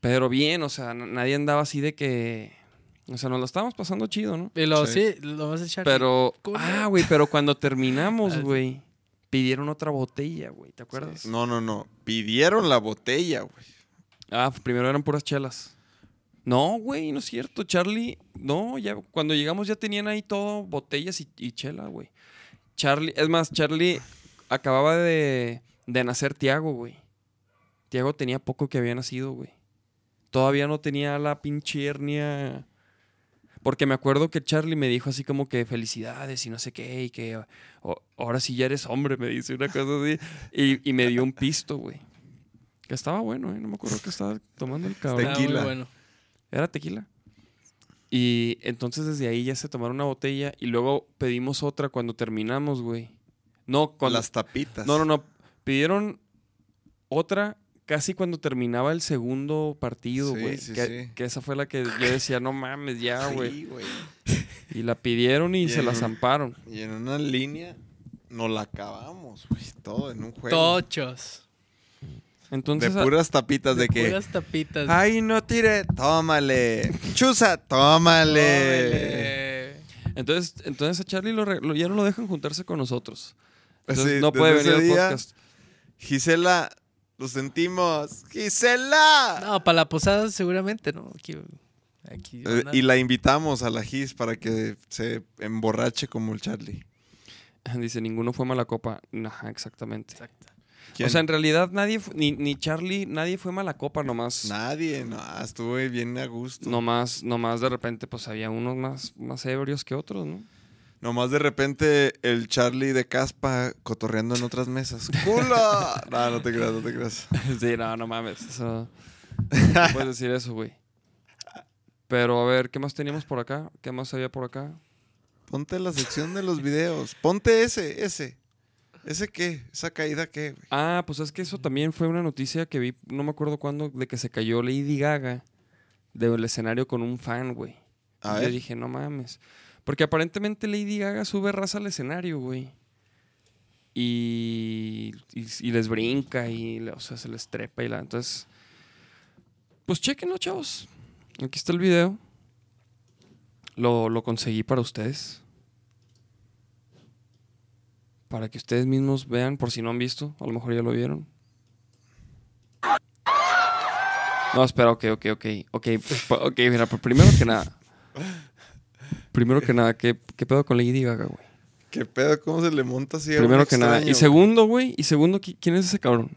Pero bien, o sea, nadie andaba así de que. O sea, nos lo estábamos pasando chido, ¿no? Y lo, Sí. sí, lo vas a echar. Pero. Ah, güey, pero cuando terminamos, Ah, güey, pidieron otra botella, güey, ¿te acuerdas? No, no, no. Pidieron la botella, güey. Ah, primero eran puras chelas. No, güey, no es cierto. Charlie, no, ya cuando llegamos ya tenían ahí todo, botellas y, y chela, güey. Charlie, es más, Charlie acababa de, de nacer Tiago, güey. Tiago tenía poco que había nacido, güey. Todavía no tenía la pinche hernia. Porque me acuerdo que Charlie me dijo así como que felicidades y no sé qué, y que "O- ahora sí ya eres hombre, me dice una cosa así. Y, y me dio un pisto, güey. Que estaba bueno, ¿eh? No me acuerdo que estaba tomando el cabrón. Muy tequila. bueno. Era tequila. Y entonces desde ahí ya se tomaron una botella y luego pedimos otra cuando terminamos, güey. No, cuando... Las tapitas. No, no, no. Pidieron otra casi cuando terminaba el segundo partido, Sí, güey. sí, que, sí. que esa fue la que yo decía, no mames, ya, güey. Sí, güey. Y la pidieron y Y se la un- zamparon. Y en una línea nos la acabamos, güey. Todo en un juego. Tochos. De Entonces, a- puras tapitas de que. Puras tapitas. Ay, no tire. Tómale. Chusa, tómale. Entonces, entonces a Charlie lo lo- ya no lo dejan juntarse con nosotros. Entonces Sí, no puede venir al día, podcast. Gisela, lo sentimos. ¡Gisela! No, para la posada seguramente, ¿no? Aquí, aquí Eh, y la invitamos a la Gis para que se emborrache como el Charlie. Dice, ninguno fue mala copa. Ajá, exactamente. Exacto. ¿Quién? O sea, en realidad nadie, ni, ni Charlie, nadie fue mala copa, nomás. Nadie, no, estuvo bien a gusto. Nomás, nomás de repente, pues había unos más, más ebrios que otros, ¿no? Nomás de repente el Charlie de Caspa cotorreando en otras mesas. ¡Culo! no, no te creas, no te creas. sí, no, no mames. Eso, no puedes decir eso, güey. Pero a ver, ¿qué más teníamos por acá? ¿Qué más había por acá? Ponte la sección de los videos. Ponte ese, ese. ¿Ese qué? ¿Esa caída qué? güey? Ah, pues es que eso también fue una noticia que vi, no me acuerdo cuándo, de que se cayó Lady Gaga del escenario con un fan, güey. Y yo dije, no mames. Porque aparentemente Lady Gaga sube raza al escenario, güey. Y, y, les brinca y, o sea, se les trepa y la... Entonces, pues chequenlo, chavos. Aquí está el video. Lo, lo conseguí para ustedes. Para que ustedes mismos vean, por si no han visto. A lo mejor ya lo vieron. No, espera, ok, ok, ok. Ok, ok, mira, primero que nada. Primero que nada, ¿qué, qué pedo con Lady Gaga, güey? ¿Qué pedo? ¿Cómo se le monta así a Primero que nada. Y segundo, güey. Y segundo, ¿qui- ¿quién es ese cabrón?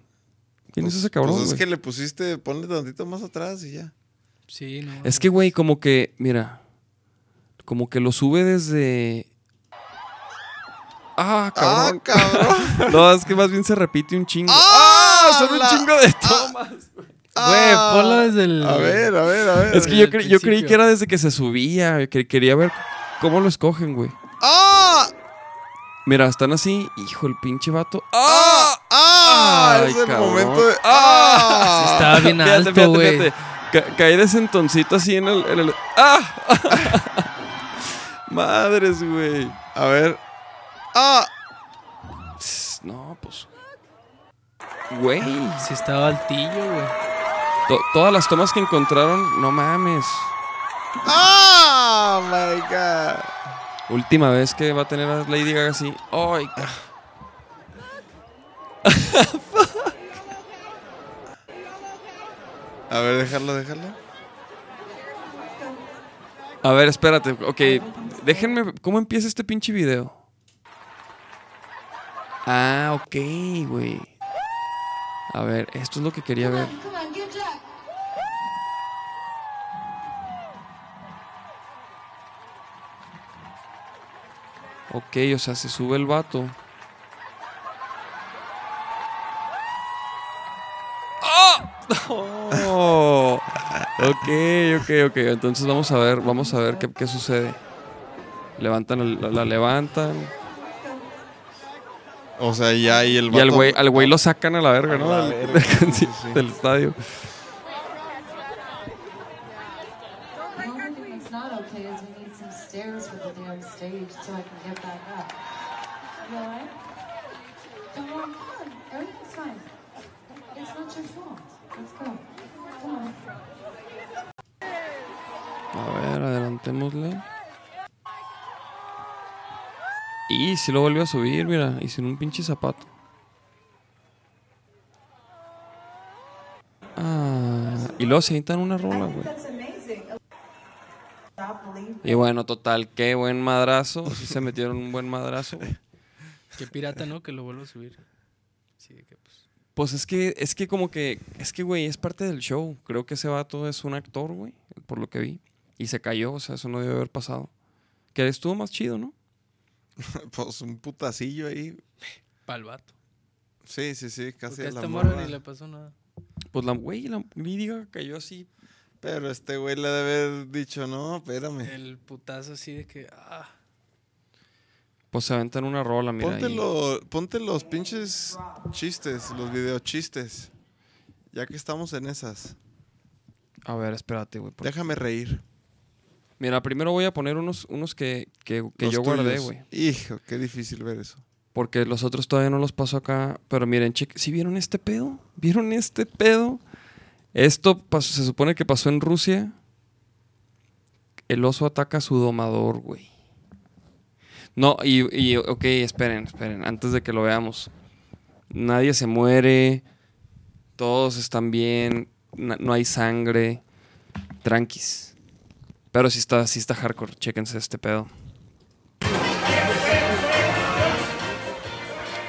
¿Quién es Pues- ese cabrón? Pues es güey? que le pusiste, ponle tantito más atrás y ya. Sí, no. Es que, güey, como que, mira, como que lo sube desde... Ah, cabrón. ¡Ah, cabrón! No, es que más bien se repite un chingo. ¡Ah! Son un la- chingo de tomas. Güey, Ah, ponlo desde el. A ver, a ver, a ver. Es que yo, cre- yo creí que era desde que se subía. Que quería ver cómo lo escogen, güey. ¡Ah! Mira, están así. Hijo, el pinche vato. ¡Ah! ¡Ah! ¡Ah! Ay, es el cabrón. momento de. ¡Ah! ¡Ah! Estaba bien Fíjate, alto, fíjate, güey. fíjate. Ca- caí de sentoncito así en el, en el- ¡Ah! Madres, güey. A ver. ¡Ah! No, pues. Güey. Sí, estaba altillo, güey. To- todas las tomas que encontraron, no mames. ¡Ah! my God. Última vez que va a tener a Lady Gaga así. ¡Ay! A ver, déjalo, déjalo. A ver, espérate. Ok, déjenme. ¿Cómo empieza este pinche video? Ah, ok, güey. A ver, esto es lo que quería ver. Ok, o sea, se sube el vato. ¡Oh! Ok, ok, ok. Entonces vamos a ver, vamos a ver qué, qué sucede. Levantan, la, la levantan. O sea, ya y el Y al vato- güey, al güey lo sacan a la verga, ¿no? La Del, verga, del- sí, sí. del estadio. Y si lo volvió a subir, mira, y sin un pinche zapato. Ah, y luego se editan una rola, güey. Y bueno, total, qué buen madrazo. Sí se metieron un buen madrazo. Qué pirata, ¿no? Que lo vuelvo a subir. Sí, que pues. Pues es que, es que como que, es que, güey, es parte del show. Creo que ese vato es un actor, güey, por lo que vi. Y se cayó, o sea, eso no debe haber pasado. Que estuvo más chido, ¿no? Pues un putacillo ahí. Pa'l vato. Sí, sí, sí, casi Porque a la esta morra ni le pasó nada. Pues la, güey, la Gaga cayó así. Pero este güey le debe haber dicho, no, espérame. El putazo así de que. Ah, Pues se aventan una rola, mira. Ponte, ahí. lo- ponte los pinches chistes, los videochistes. Ya que estamos en esas. A ver, espérate, güey. Déjame reír. Mira, primero voy a poner unos, unos que, que, yo guardé, tuyos. güey. Hijo, qué difícil ver eso. Porque los otros todavía no los paso acá. Pero miren, cheque, ¿sí vieron este pedo? ¿Vieron este pedo? Esto pasó- se supone que pasó en Rusia. El oso ataca a su domador, güey. No, y, y, ok, esperen, esperen, antes de que lo veamos. Nadie se muere, todos están bien, no hay sangre, tranquis. Pero sí está, sí está hardcore, chéquense este pedo.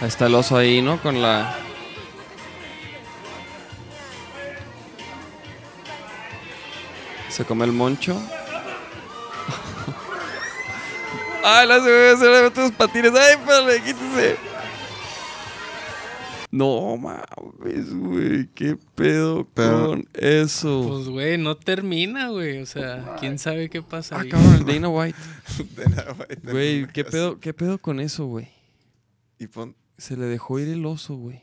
Ahí está el oso ahí, ¿no? Con la... Se come el moncho. ¡Ay, la se, le mete los patines! ¡Ay, espérale, quítese! No mames, güey. ¿Qué pedo Pero- con eso? pues, güey, no termina, güey. O sea, quién sabe qué pasa ah, ahí. cabrón, Dana White. De nada, güey, ¿qué pedo, ¿qué pedo con eso, güey? Y pon- Se le dejó ir el oso, güey.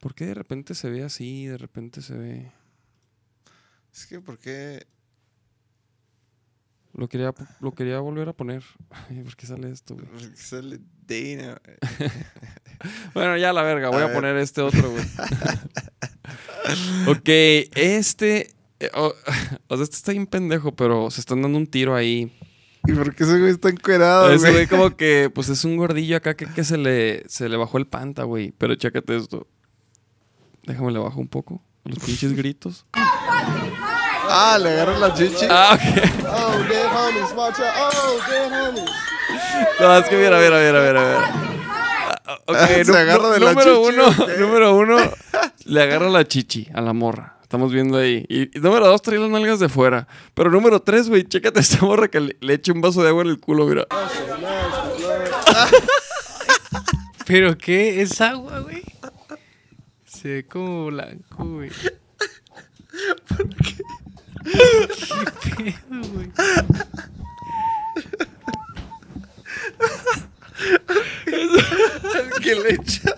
¿Por qué de repente se ve así? De repente se ve. Es que, ¿por qué? Lo quería, lo quería volver a poner. Ay, ¿Por qué sale esto, güey? Porque sale Dana. Bueno, ya la verga, voy A poner este otro, güey. ok, este. eh, o, sea, este está bien pendejo, pero se están dando un tiro ahí. ¿Y por qué ese güey está encuerado, Ese güey? como que, pues es un gordillo acá que, que se, le, se le bajó el panta, güey. Pero chécate esto. Déjame le bajo un poco. Los pinches gritos. Ah, le agarra la chichi. Ah, ok. Oh, dead homies, watch out. Oh, dead homies. No, es que mira, mira, mira, mira, mira. Ah, ok, Se agarra de la número chichi, uno, número uno, le agarra la chichi a la morra. Estamos viendo ahí. Y, y número dos, trae las nalgas de fuera. Pero número tres, güey, chécate a esta morra que le, le echa un vaso de agua en el culo, mira. ¿Pero qué? ¿Es agua, güey? Se ve como blanco, güey. ¿Qué pedo, güey? Que le echa.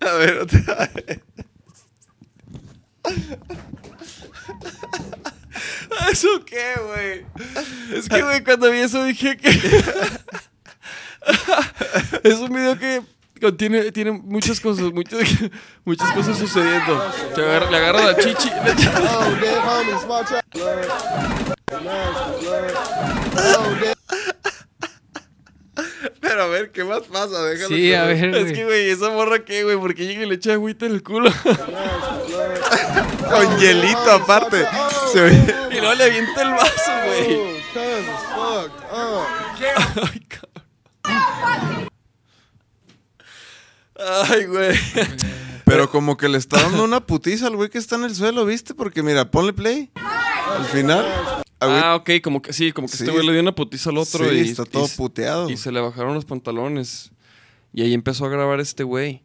A ver, otra vez. ¿Eso qué, güey? Es que, güey, cuando vi eso dije que... es un video que contiene tiene muchas cosas, muchas, muchas cosas sucediendo. Le agarra, le agarra la chichi. le echa- Oh, dead homies, watch out. Blood. Nasty blood. Oh, dead. Pero a ver, ¿qué más pasa? Déjalo. Sí, que- a ver, Es güey. que, güey, esa morra qué, güey, porque llega y le echa agüita en el culo. Con hielito aparte. Se ve. y luego le avienta el vaso, güey. Oh, up. Ay, cabrón. Ay, güey. Pero como que le está dando una putiza al güey que está en el suelo, ¿viste? Porque mira, ponle play. Al final. Güey- Ah, ok, como que sí, como que Sí. este güey le dio una putiza al otro Sí, y está todo y- puteado. Y se le bajaron los pantalones. Y ahí empezó a grabar este güey.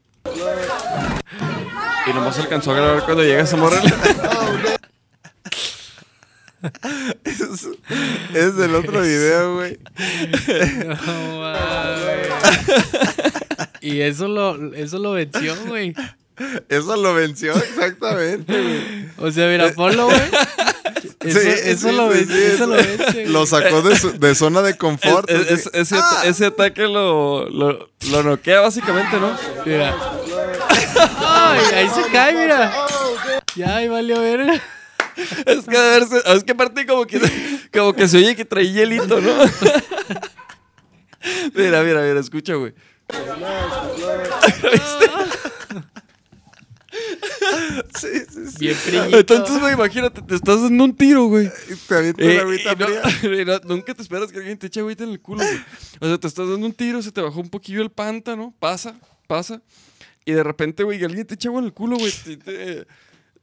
Y nomás alcanzó a grabar cuando llega esa morra. es, es del otro video, güey. No. Y eso lo, eso lo venció, güey. Eso lo venció exactamente, güey. O sea, mira, ponlo, güey. Eso, Sí, eso sí, lo, sí, ven- sí, eso lo vence, güey. Lo sacó de, su- de zona de confort. Es- es- ese, at- ese ataque lo, lo, lo noquea básicamente, ¿no? Mira. Ay, ahí se cae, mira. Ya, ahí valió verga. Es que de verse, es que aparte como que, como que se oye que trae hielito, ¿no? mira, mira, mira, escucha, güey. Sí, sí, sí. Bien frillito. Entonces, güey, imagínate, te estás dando un tiro, güey. Te avienta Eh, agüita y no- fría. y no- nunca te esperas que alguien te eche agüita en el culo, güey. O sea, te estás dando un tiro, se te bajó un poquillo el pántano, pasa, pasa. Y de repente, güey, alguien te echa agua en el culo, güey. Te, te,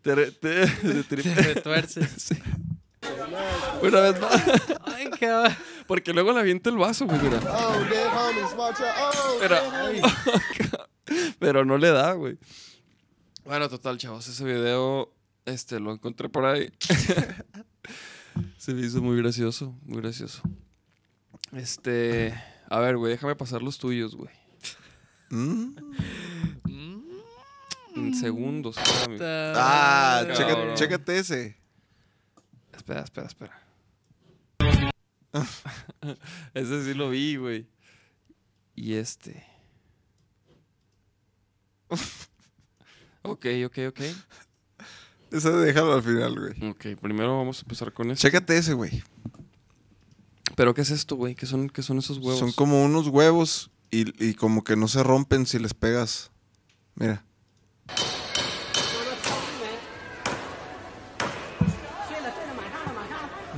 te, te- te- Se retuerce. Sí. Una vez más. Ay, qué Porque luego le avienta el vaso, güey, mira. Oh, dead homies, watch out. Oh, Pero, pero no le da, güey. Bueno, total, chavos, ese video este, lo encontré por ahí. Se me hizo muy gracioso, muy gracioso. Este, a ver, güey, déjame pasar los tuyos, güey. Mm. En segundos. Ah, checa- chécate ese. Espera, espera, espera. Ese sí lo vi, güey. Y este. ok, ok, ok. Ese déjalo al final, güey. Ok, primero vamos a empezar con eso. Chécate ese, güey. ¿Pero qué es esto, güey? ¿Qué son, ¿Qué son esos huevos? Son como unos huevos y, y como que no se rompen si les pegas. Mira.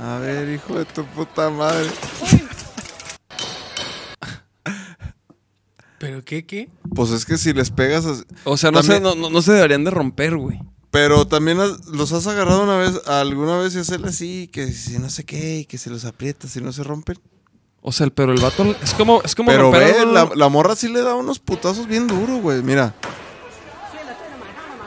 A ver, hijo de tu puta madre. ¿Pero qué, qué? Pues es que si les pegas. as- O sea, no, se, También- no, no- no se deberían de romper, güey. Pero también has- los has agarrado una vez, alguna vez y hacerle así, que si no sé qué, y que si los aprietas y no se rompen. O sea, el- pero el vato es como, es como Pero romper ve, la, la morra sí le da unos putazos bien duros, güey. Mira.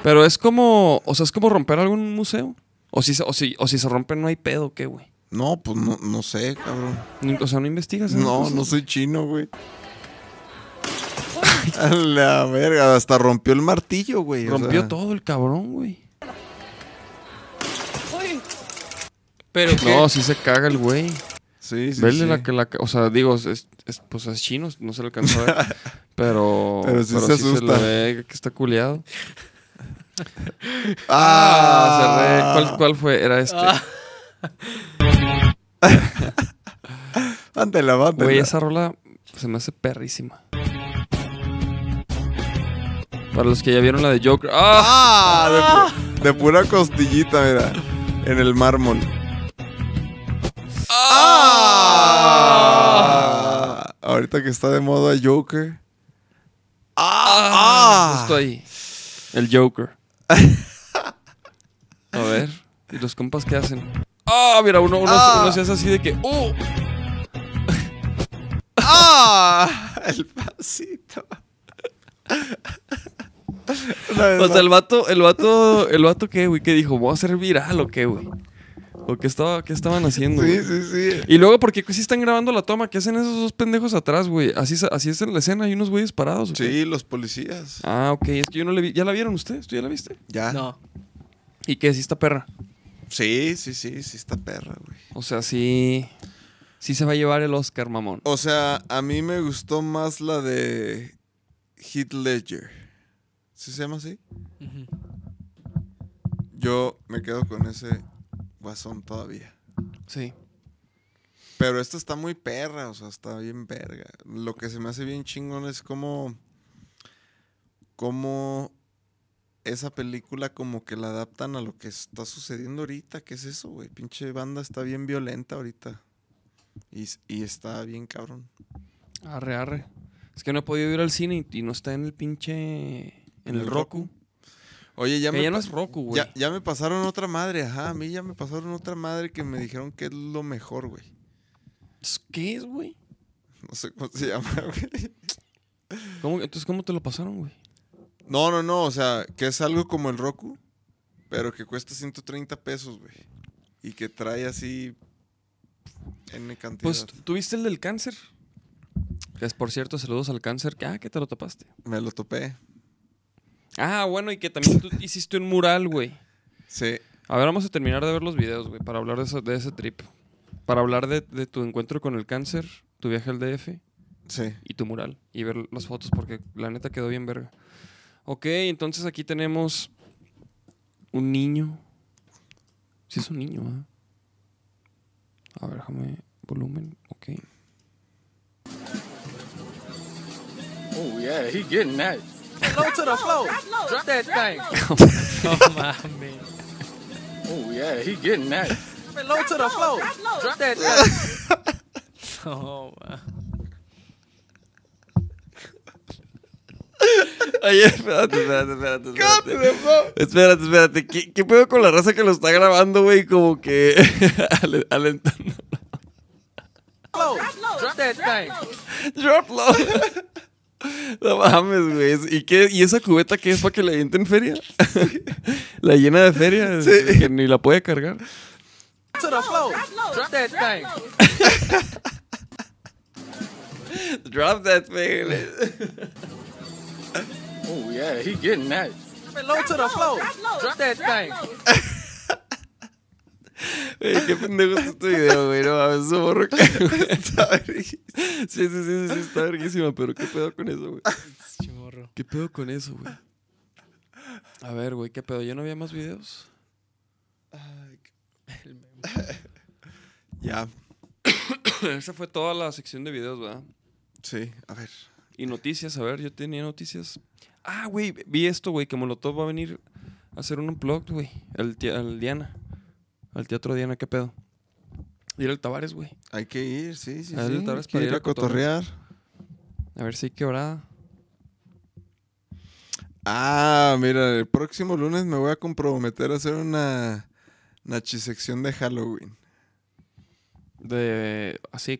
Pero es como, o sea, es como romper un museo. O si, se- o si, o si se rompe no hay pedo, ¿qué, güey? No, pues no, no sé, cabrón. O sea, no investigas. No, cosas? no soy chino, güey. A la verga, hasta rompió el martillo, güey. o Rompió sea. todo el cabrón, güey. Pero No, sí se caga el güey. Sí, sí, Vele sí. la que la. O sea, digo, es, es- pues es chino, no se le alcanzó a ver. Pero. Pero sí se asusta. le ve que está culiado. Ah, Ah, se re- ¿Cuál, cuál fue? Era este. Ah. Mándela. Güey, esa rola se me hace perrísima. Para los que ya vieron la de Joker. ¡Ah! Ah, de, pu- de pura costillita, mira. En el mármol. Ah. Ahorita que está de moda Joker. Ah, Justo ahí. El Joker. A ver. ¿Y los compas qué hacen? Ah, mira, uno, uno, Ah. uno se hace así de que. ¡Uh! ¡Ah! El pasito. O sea, el vato, el vato, el vato qué, güey, ¿qué dijo? ¿Voy a hacer viral o qué, güey? ¿O qué, estaba, qué estaban haciendo? Sí, güey? sí, sí. Y luego, porque sí están grabando la toma? ¿Qué hacen esos dos pendejos atrás, güey? Así, es- así es en la escena, hay unos güeyes parados. Sí, los policías. Ah, ok, es que yo no le vi. ¿Ya la vieron ustedes? ¿Tú ya la viste? Ya. no. ¿Y qué? ¿Sí está perra? Sí, sí, sí, sí está perra, güey. O sea, sí. Sí se va a llevar el Oscar, mamón. O sea, a mí me gustó más la de Heath Ledger. ¿Sí se llama así? Yo me quedo con ese guasón todavía. Sí. Pero esta está muy perra, o sea, está bien verga. Lo que se me hace bien chingón es como. Cómo esa película como que la adaptan a lo que está sucediendo ahorita. ¿Qué es eso, güey? Pinche banda está bien violenta ahorita. Y, y está bien cabrón. Arre, arre. Es que no he podido ir al cine y no está en el pinche. En el, Roku. Oye, ya Que me, ya no es Roku, güey. ya, ya me pasaron otra madre, ajá. A mí ya me pasaron otra madre que me dijeron que es lo mejor, güey. ¿Qué es, güey? No sé cómo se llama, güey. ¿Cómo- entonces, ¿cómo te lo pasaron, güey? No, no, no, o sea, que es algo como el Roku, pero que cuesta 130 pesos, güey. Y que trae así N cantidad. Pues, ¿tuviste el del cáncer? Que es, por cierto, saludos al cáncer. Que, ah, que te lo tapaste. Me lo topé. Ah, bueno, y que también tú hiciste un mural, güey. Sí. A ver, vamos a terminar de ver los videos, güey, para hablar de, eso- de ese trip. Para hablar de, de tu encuentro con el cáncer, tu viaje al DF Sí. y tu mural. Y ver las fotos porque la neta quedó bien verga. Ok, entonces aquí tenemos un niño. Sí es un niño, ¿ah? A ver, déjame volumen. Ok. Oh yeah, he getting that. Low to the floor. Drop that thing. No mames. Oh yeah, he getting that. Low to the floor. Drop that thing. No, ma. Oye, espérate, espérate, espérate, espérate. Espérate, espérate. ¿Qué, qué pedo con la raza que lo está grabando, güey? Como que ale- alentando. Drop that thing. Drop low. No mames, güey. ¿Y, qué, ¿Y esa cubeta qué es para que le avienten feria? la llena de feria. Que ni la puede cargar. To the floor. Drop that thing. Drop that thing. Oh yeah, he getting that. Low to the floor. Drop that thing. Qué pendejo está este video, güey. No mames, ese morro que- Está verguísima. Sí, sí, sí, sí, sí, está verguísima, pero qué pedo con eso, güey. Chimorro. ¿Qué pedo con eso, güey? A ver, güey, ¿qué pedo? ¿Ya no había más videos? Ya. Esa fue toda la sección de videos, ¿verdad? Sí, a ver. Y noticias, a ver, yo tenía noticias. Ah, güey, vi esto, güey, que Molotov va a venir a hacer un unplugged, güey. Al, al Diana. Al Teatro Diana, ¿qué pedo? Ir al Tavares, güey. Hay que ir, sí, sí, A sí. que para ir a cotorrear. A ver si hay quebrada. Ah, mira, el próximo lunes me voy a comprometer a hacer una nachisección de Halloween. De. Así,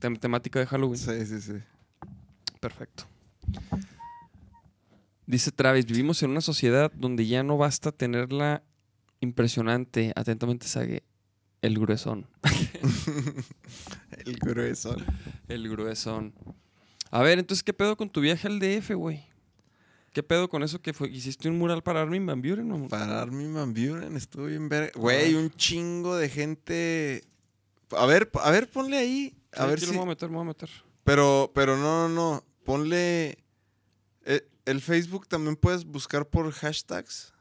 tem- temática de Halloween. Sí, sí, sí. Perfecto. Dice Travis, vivimos en una sociedad donde ya no basta tenerla impresionante, atentamente Sage, El gruesón. El grueso. El gruesón. A ver, entonces, ¿qué pedo con tu viaje al DF, güey? ¿Qué pedo con eso que fue? ¿Hiciste un mural para Armin Van Buren? o- Para Armin Van Buren estuvo bien ver. Güey, un chingo de gente. A ver, a ver, ponle ahí. A Sí, ver si. lo voy a meter, me voy a meter. Pero, pero no, no, no. Ponle. eh, El Facebook también puedes buscar por hashtags.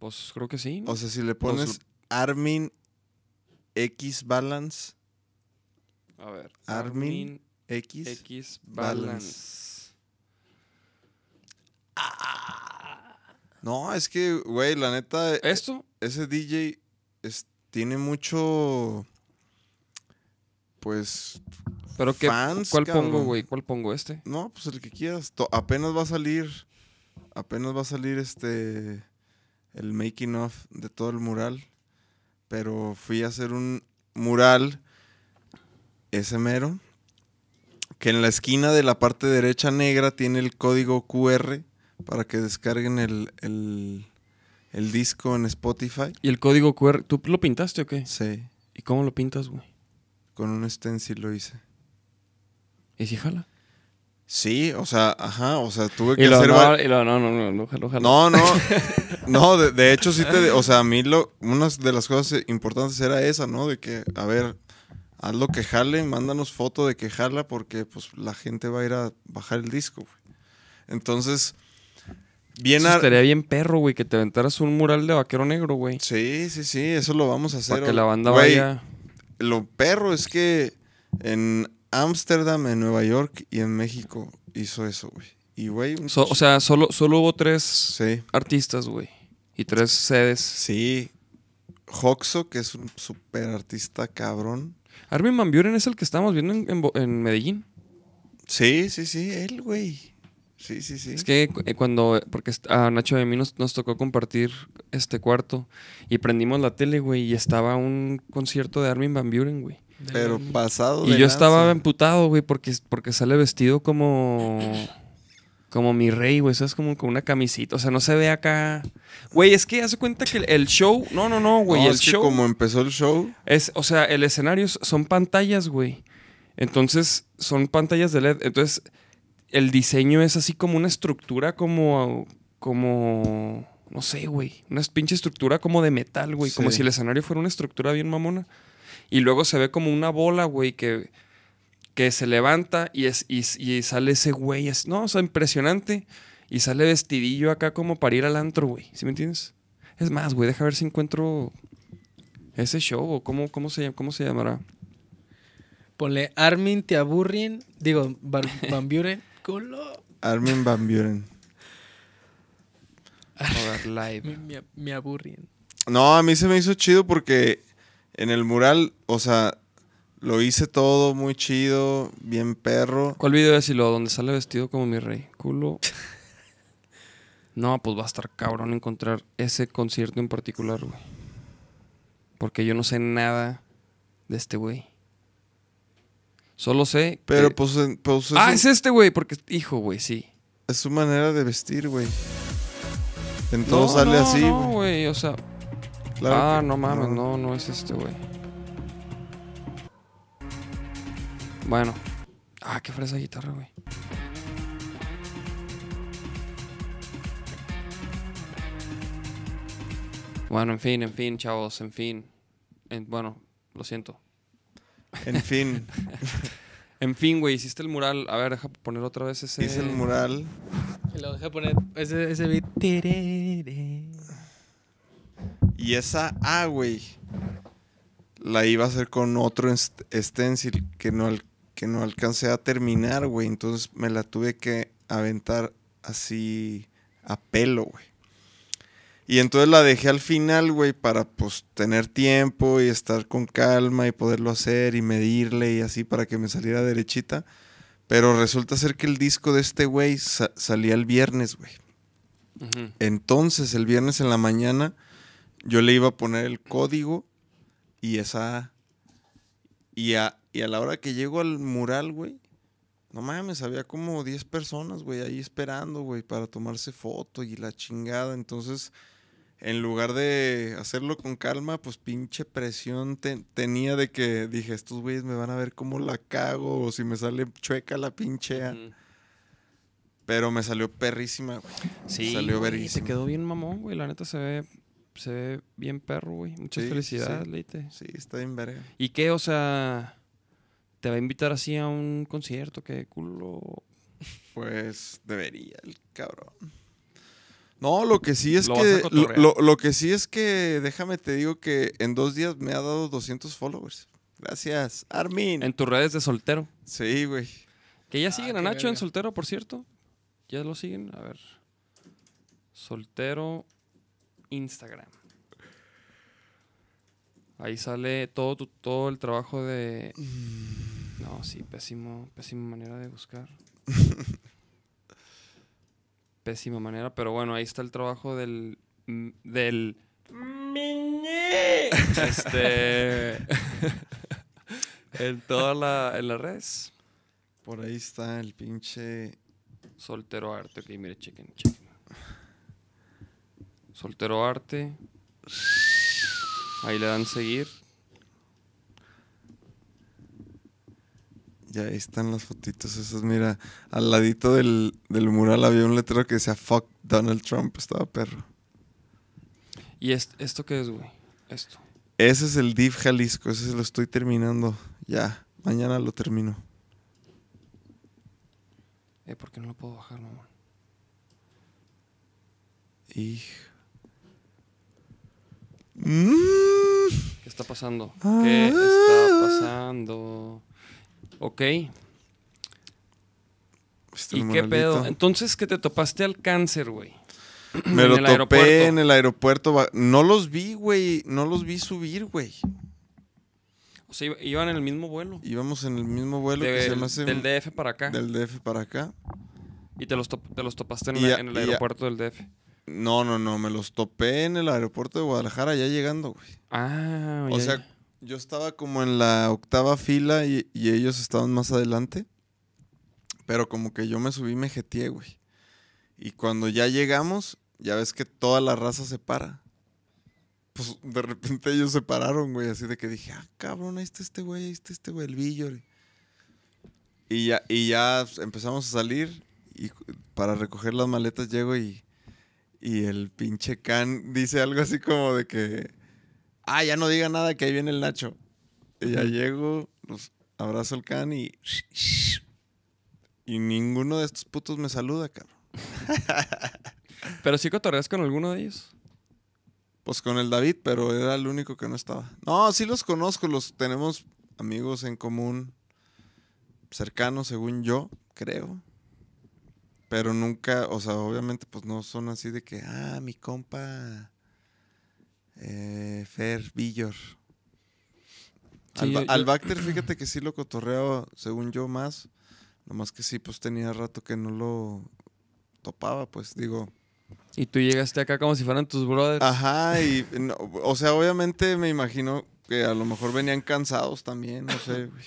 Pues creo que sí. ¿no? O sea, si le Pues, pones Armin X Balance. a ver. Armin X. X Balance. Balance. No, es que, güey, la neta. ¿Esto? Ese DJ es- tiene mucho. Pues. ¿Pero qué? fans, ¿Cuál cabrón. pongo, güey? ¿Cuál pongo? ¿Este? No, pues el que quieras. To- apenas va a salir. Apenas va a salir este. El making of de todo el mural. Pero fui a hacer un mural. Ese mero. Que en la esquina de la parte derecha negra tiene el código QR. Para que descarguen el, el, el disco en Spotify. ¿Y el código QR? ¿Tú lo pintaste o qué? Sí. ¿Y cómo lo pintas, güey? Con un stencil lo hice. ¿Y si jala? Sí, o sea, ajá, o sea, tuve que Y lo, hacer... no, y lo- no, no, no, no. No, no, no, de, de hecho sí te... O sea, a mí lo, una de las cosas importantes era esa, ¿no? De que, a ver, haz lo que jale, mándanos foto de que jala porque pues la gente va a ir a bajar el disco, güey. Entonces, bien... Eso estaría bien perro, güey, que te aventaras un mural de vaquero negro, güey. Sí, sí, sí, eso lo vamos a hacer. Para que la banda Güey, vaya... Lo perro es que en Ámsterdam, en Nueva York y en México hizo eso, güey. Y, güey... So- o sea, solo, solo hubo tres Sí. artistas, güey. Y tres sedes. Sí. Hoxo, que es un super artista cabrón. Armin Van Buren es el que estábamos viendo en, en Medellín. Sí, sí, sí, él, güey. Sí, sí, sí. Es que cu- eh, cuando, porque est- a Nacho y a mí nos, nos tocó compartir este cuarto y prendimos la tele, güey, y estaba un concierto de Armin Van Buren, güey. Pero pasado Y de yo estaba emputado, güey, porque, porque sale vestido como. Como mi rey, güey. Eso es como con una camisita. O sea, no se ve acá. Güey, es que hace cuenta que el, show. No, no, no, güey. No, el es que show. como empezó el show, Es, o sea, el escenario son pantallas, güey. Entonces, son pantallas de LED. Entonces, el diseño es así como una estructura como. como. No sé, güey. Una pinche estructura como de metal, güey. Como si el escenario fuera una estructura bien mamona. Y luego se ve como una bola, güey, que, que se levanta y, es, y, y sale ese güey. así- No, o sea, impresionante. Y sale vestidillo acá como para ir al antro, güey. ¿Sí me entiendes? Es más, güey, deja ver si encuentro ese show o cómo, cómo, se, cómo se llamará. Ponle Armin te aburrien. Digo, Van, Van Buren. Culo. Armin Van Buren. Joder, live. Me, me- me aburrien. No, a mí se me hizo chido porque en el mural, o sea, lo hice todo muy chido, bien perro. ¿Cuál video es y lo donde sale vestido como mi rey? Culo. No, pues va a estar cabrón encontrar ese concierto en particular, güey. Porque yo no sé nada de este güey. Solo sé. Pero que- pues, pues ah, es, es este güey, porque. Hijo, güey, sí. es su manera de vestir, güey. En todo No, sale no, así, No, güey. güey, o sea. Claro ah, que no mames, no, no es este, güey. Bueno. Ah, qué fresa guitarra, güey. Bueno, en fin, en fin, chavos, en fin. En- bueno, lo siento. En fin, En fin, güey, hiciste el mural. A ver, deja poner otra vez ese. hice el mural. Y lo dejé poner ese, ese beat. Y esa A, güey, la iba a hacer con otro stencil que no, que no alcancé a terminar, güey. Entonces me la tuve que aventar así a pelo, güey. Y entonces la dejé al final, güey, para pues tener tiempo y estar con calma y poderlo hacer y medirle y así para que me saliera derechita. Pero resulta ser que el disco de este güey sa- salía el viernes, güey. Entonces, el viernes en la mañana, yo le iba a poner el código y esa. Y a, y a la hora que llego al mural, güey, no mames, había como 10 personas, güey, ahí esperando, güey, para tomarse foto y la chingada. Entonces, en lugar de hacerlo con calma, pues pinche presión te- tenía de que dije, estos güeyes me van a ver cómo la cago o si me sale chueca la pinchea. Pero me salió perrísima, güey. Sí, Salió te quedó bien mamón, güey. La neta se ve, se ve bien perro, güey. Muchas Sí, felicidades, sí. Leite. Sí, está bien verga. ¿Y qué? O sea, ¿te va a invitar así a un concierto? ¿Qué culo? Pues debería el cabrón. No, lo que sí es Lo que. Lo, lo- lo que sí es que, déjame te digo que en dos días me ha dado 200 followers. Gracias, Armin. En tus redes de soltero. Sí, güey. Que ya Ah, siguen a Nacho en soltero, por cierto. ¿Ya lo siguen? A ver. Soltero Instagram. Ahí sale todo, tu- todo el trabajo de... No, sí, pésimo, pésima manera de buscar. Pésima manera, pero bueno, ahí está el trabajo del... mm, del... Este... en todas la, en las redes. Por ahí está el pinche. Soltero Arte, ok, mire, chequen, chequen. Soltero Arte. Ahí le dan seguir. Ya ahí están las fotitos esas. Mira, al ladito del, del mural había un letrero que decía Fuck Donald Trump. Estaba perro. ¿Y es- esto qué es, güey? Esto. Ese es el Div Jalisco. Ese lo estoy terminando. Ya. Mañana lo termino. Eh, ¿Por qué no lo puedo bajar, mamá? Hij- Mm. ¿Qué está pasando? Ah. ¿Qué está pasando? Ok. Este ¿Y qué pedo? Entonces que te topaste al cáncer, güey. Me lo topé aeropuerto. en el aeropuerto. No los vi, güey. No los vi subir, güey. O sea, iba- iban en el mismo vuelo. Íbamos en el mismo vuelo que se Del, me hace del DF para acá. del DF para acá. Y te los, top- te los topaste en, Y el- ya- en el y ya- aeropuerto del DF. No, no, no. Me los topé en el aeropuerto de Guadalajara ya llegando, güey. Ah, O ya, sea, ya. yo estaba como en la octava fila y, y ellos estaban más adelante. Pero como que yo me subí y me jeteé, güey. Y cuando ya llegamos, ya ves que toda la raza se para. Pues de repente ellos se pararon, güey. Así de que dije, ah, cabrón, ahí está este güey, ahí está este güey, el Villor. Y ya, y ya empezamos a salir. Y para recoger las maletas llego y, y el pinche Can dice algo así como de que, ah, ya no diga nada que ahí viene el Nacho. Y ya llego, los abrazo al Can y... Y ninguno de estos putos me saluda, cabrón. Pero sí cotorreas con alguno de ellos. Pues con el David, pero era el único que no estaba. No, sí los conozco, los tenemos amigos en común, cercanos según yo, creo. Pero nunca, o sea, obviamente pues no son así de que, ah, mi compa eh, Fer Villor. Sí, al, yo- Ba- yo- al Bacter, fíjate que sí lo cotorreo, según yo, más. Nomás que sí, pues tenía rato que no lo topaba, pues digo. Y tú llegaste acá como si fueran tus brothers. Ajá, y no, o sea, obviamente me imagino que a lo mejor venían cansados también, no sé, güey.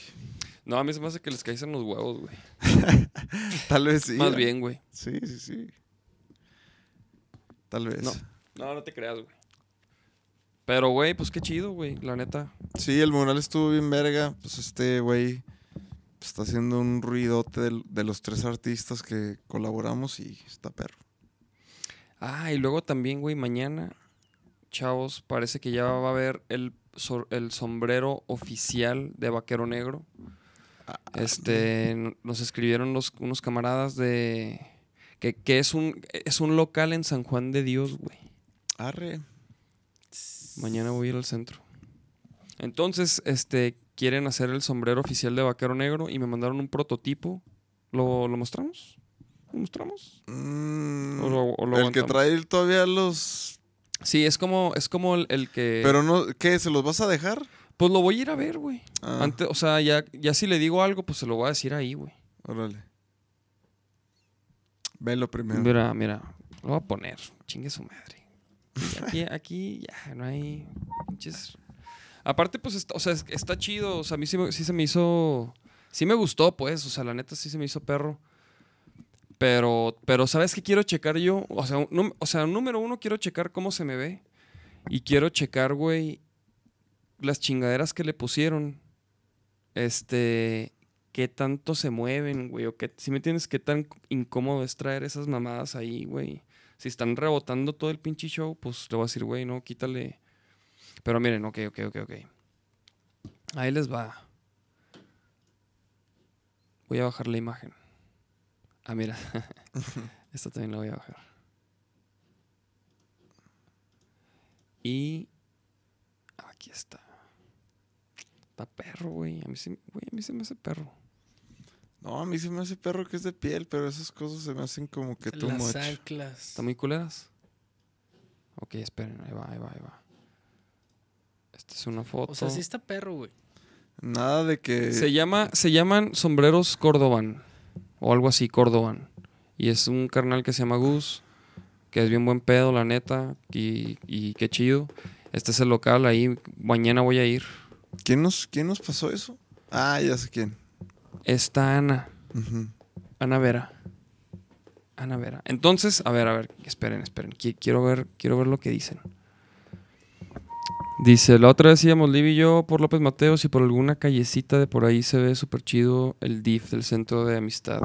No, a mí se me hace que les caísen los huevos, güey. Tal vez sí. Más ¿eh? bien, güey. Sí, sí, sí. Tal vez. No. No, no te creas, güey. Pero, güey, pues qué chido, güey, la neta. Sí, el mural estuvo bien verga. Pues este güey está haciendo un ruidote de, los tres artistas que colaboramos y está perro. Ah, y luego también, güey, mañana, chavos, parece que ya va a haber el, el sombrero oficial de Vaquero Negro. Este, nos escribieron los, unos camaradas de... Que, que es, un, es un local en San Juan de Dios, güey. Arre. Mañana voy a ir al centro. Entonces, este, quieren hacer el sombrero oficial de Vaquero Negro y me mandaron un prototipo. ¿Lo, lo mostramos? ¿Lo mostramos? Mm, O lo- o lo el que trae todavía los... Sí, es como, es como el, el que... Pero no, ¿qué? ¿Se los vas a dejar? Pues lo voy a ir a ver, güey. Ah, Antes, o sea, ya, ya si le digo algo, pues se lo voy a decir ahí, güey. órale. Velo primero. Mira, mira, lo voy a poner. Chingue su madre. Aquí, aquí ya no hay pinches- Aparte, pues, está, o sea, es- está chido. O sea, a mí sí, se me hizo. Sí me gustó, pues. O sea, la neta sí se me hizo perro. Pero, pero ¿sabes qué quiero checar yo? O sea, o sea, número uno, quiero checar cómo se me ve. Y quiero checar, güey, las chingaderas que le pusieron. Este, qué tanto se mueven, güey. O qué, si me entiendes, qué tan incómodo es traer esas mamadas ahí, güey. Si están rebotando todo el pinche show, pues le voy a decir, güey, no, quítale. Pero miren, ok, ok, ok, ok. Ahí les va. Voy a bajar la imagen. Ah, mira. Esta también la voy a bajar. Y aquí está. Está perro, güey. A mí, sí- güey, a mí se me hace perro. No, a mí se me hace perro que es de piel, pero esas cosas se me hacen como que too Las anclas. ¿Están muy culeras? Ok, esperen. Ahí va, ahí va, ahí va. Esta es una foto. O sea, sí está perro, güey. Nada de que. Se, llama, se llaman sombreros Cordoban. O algo así, Cordoban. Y es un carnal que se llama Gus. Que es bien buen pedo, la neta. Y, y qué chido. Este es el local, ahí mañana voy a ir. ¿Quién nos, ¿Quién nos pasó eso? Ah, ya sé quién. Está Ana. Ana Vera. Ana Vera. Entonces, a ver, a ver, esperen, esperen. Qui- Quiero ver, quiero ver lo que dicen. Dice, la otra vez íbamos Liv y yo por López Mateos y por alguna callecita de por ahí se ve súper chido el DIF del Centro de Amistad.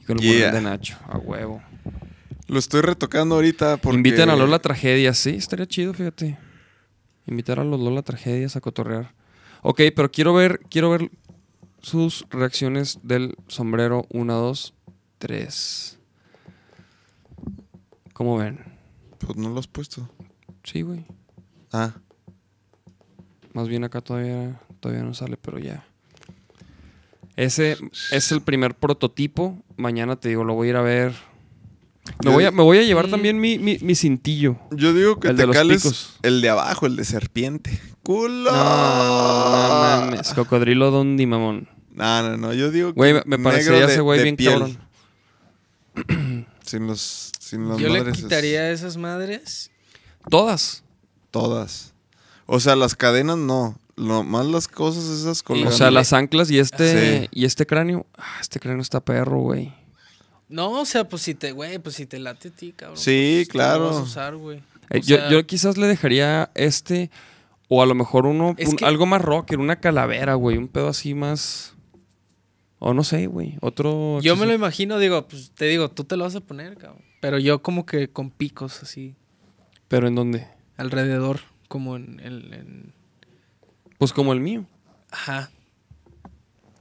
Y con el Yeah. de Nacho, a huevo. Lo estoy retocando ahorita porque. Inviten a Lola Tragedias, sí, estaría chido, fíjate. Invitar a los Lola Tragedias a cotorrear. Ok, pero quiero ver, quiero ver sus reacciones del sombrero 1, 2, 3. ¿Cómo ven? Pues no lo has puesto. Sí, güey. Ah, Más bien acá todavía, todavía no sale, pero ya. Ese es el primer prototipo. Mañana te digo, lo voy a ir a ver. Me voy a, di- me voy a llevar Mm. también mi, mi, mi cintillo. yo digo que El de te los cales picos. el de abajo, el de serpiente. ¡Culo! No, no mames. Cocodrilo Dondi, mamón. No, no, no. Yo digo que. Güey, me- parecería de- ese güey de bien piel, cabrón. Sin los. Sin las Yo le madres quitaría esas madres. Todas. Todas. O sea, las cadenas no. Lo más las cosas esas O colgando. sea, las anclas y este, Sí. y este cráneo. Ah, este cráneo está perro, güey. No, o sea, pues si te, güey, pues si te late a ti, cabrón. Sí, pues, lo vas a claro. usar, güey. Eh, yo, sea- yo quizás le dejaría este. O a lo mejor uno. Es un- que- algo más rocker, una calavera, güey. Un pedo así más. O no sé, güey. Otro. Yo me lo imagino, digo, pues te digo, tú te lo vas a poner, cabrón. Pero yo como que con picos así, Pero en dónde? alrededor, como en el... en- Pues como el mío. Ajá.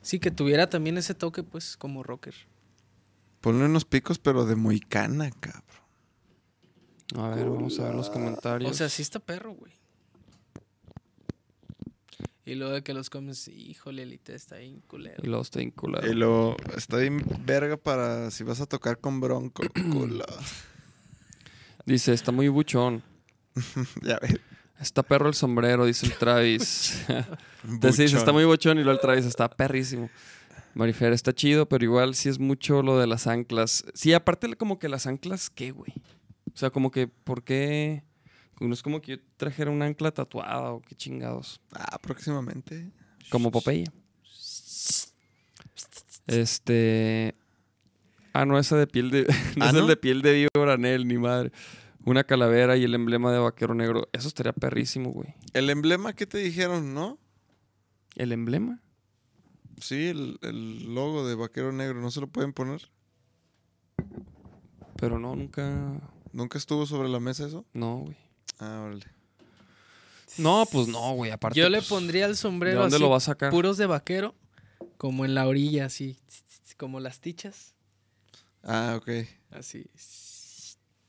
Sí, que tuviera también ese toque, pues, como rocker. Ponle unos picos, pero de moicana, cabrón. A ver, vamos a ver los comentarios. O sea, sí está perro, güey. Y luego de que los comes, híjole, Elite está bien culero. Y luego está vinculado. Y lo está bien verga para si vas a tocar con bronco. culo. Dice, está muy buchón. ya ves. Está perro el sombrero, dice el Travis. Entonces dice, está muy buchón y luego el Travis está perrísimo. Marifer, está chido, pero igual sí es mucho lo de las anclas. Sí, aparte como que las anclas, ¿qué, güey? O sea, como que, ¿por qué? No es como que yo trajera una ancla tatuada o qué chingados. Ah, próximamente. Como Popeye. Este. Ah, no, esa de piel de. no ¿Ah, es el no? de piel de víbora, Nel, ni madre. Una calavera y el emblema de vaquero negro. Eso estaría perrísimo, güey. El emblema que te dijeron, ¿no? ¿El emblema? Sí, el, el logo de vaquero negro, ¿no se lo pueden poner? Pero no, nunca. ¿Nunca estuvo sobre la mesa eso? No, güey. Ah, órale. No, pues no, güey. Aparte. Yo le pues, pondría el ¿De sombrero dónde así, lo va a sacar? puros de vaquero, como en la orilla, así, como las tichas. Ah, ok. Así.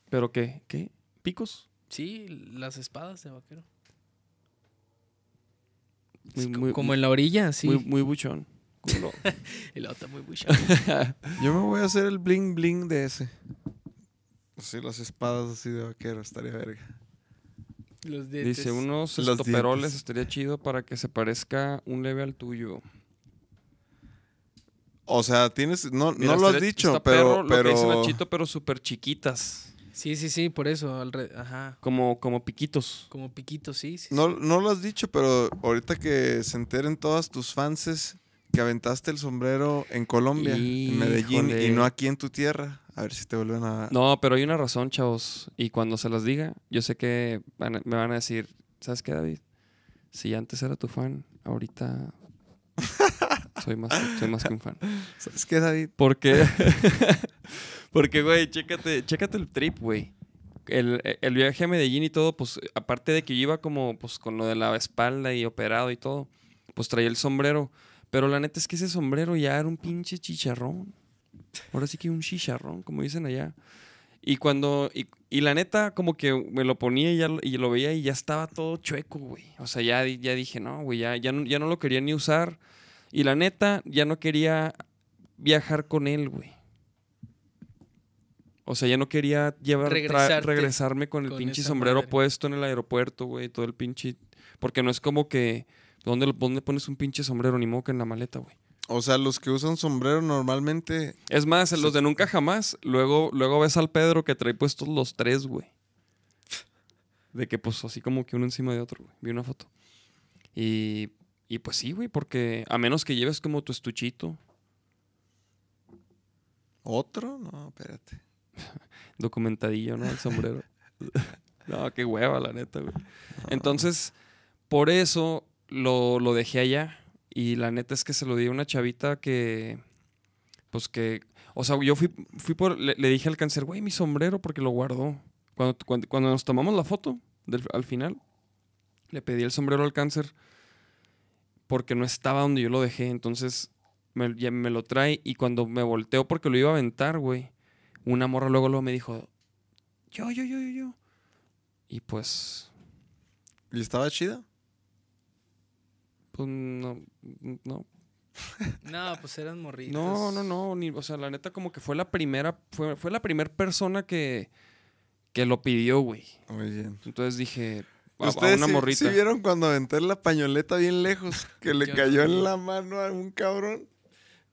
¿Pero qué? ¿Qué? ¿Picos? Sí, las espadas de vaquero. Muy, Sí, muy- como en la orilla, así. Muy, muy buchón. Culo. La otra muy bucha. Yo me voy a hacer el bling bling de ese. Así las espadas así de vaquero, estaría verga. Los dientes. Dice, unos Los estoperoles dientes. estaría chido para que se parezca un leve al tuyo. O sea, tienes. No, Mira, no lo has dicho, está pero. perro lo que dice pero Nachito, pero súper chiquitas. Sí, sí, sí, por eso. Ajá. Como, como piquitos. Como piquitos, sí, sí. no, no lo has dicho, pero ahorita que se enteren todas tus fanses que aventaste el sombrero en Colombia, en Medellín, y no aquí en tu tierra. A ver si te vuelven a... No, pero hay una razón, chavos. Y cuando se las diga, yo sé que van a- me van a decir, ¿sabes qué, David? Si antes era tu fan, ahorita soy más, soy más que un fan. ¿Sabes qué, David? Porque, porque, güey, chécate, chécate el trip, güey. El, el viaje a Medellín y todo, pues, aparte de que yo iba como, pues, con lo de la espalda y operado y todo, pues traía el sombrero. Pero la neta es que ese sombrero ya era un pinche chicharrón. Ahora sí que un chicharrón, como dicen allá. Y cuando, y, y la neta, como que me lo ponía y, ya, lo- y lo veía y ya estaba todo chueco, güey. O sea, ya, ya dije, no, güey, ya, ya, no, ya no lo quería ni usar. Y la neta, ya no quería viajar con él, güey. O sea, ya no quería llevar, regresarme con el con pinche sombrero madre. puesto en el aeropuerto, güey, todo el pinche... Porque no es como que... ¿Dónde, dónde pones un pinche sombrero? Ni modo que en la maleta, güey. O sea, los que usan sombrero normalmente... Es más, los de Nunca Jamás, luego, luego ves al Pedro que trae puestos los tres, güey. De que pues así como que uno encima de otro, güey. Vi una foto. Y, y pues sí, güey, porque a menos que lleves como tu estuchito, ¿Otro? No, espérate. documentadillo, ¿no? El sombrero. no, qué hueva, la neta, güey. Entonces, por eso lo, lo dejé allá. Y la neta es que se lo di a una chavita que, pues que, o sea, yo fui, fui por, le, dije al cáncer, güey, mi sombrero, porque lo guardó. Cuando, cuando, cuando nos tomamos la foto, del- al final, le pedí el sombrero al cáncer porque no estaba donde yo lo dejé. Entonces, me, ya me lo trae y cuando me volteo porque lo iba a aventar, güey, una morra luego, luego me dijo, yo, yo, yo, yo, yo. Y pues, ¿Y estaba chida? Pues no, no, No, pues eran morritos. No, no, no, ni, o sea, la neta como que fue la primera, fue, fue la primera persona que, que lo pidió, güey. Muy bien. Entonces dije, a, a ¿Ustedes una sí- morrita. sí vieron cuando aventé la pañoleta bien lejos? Que le cayó en la mano a un cabrón.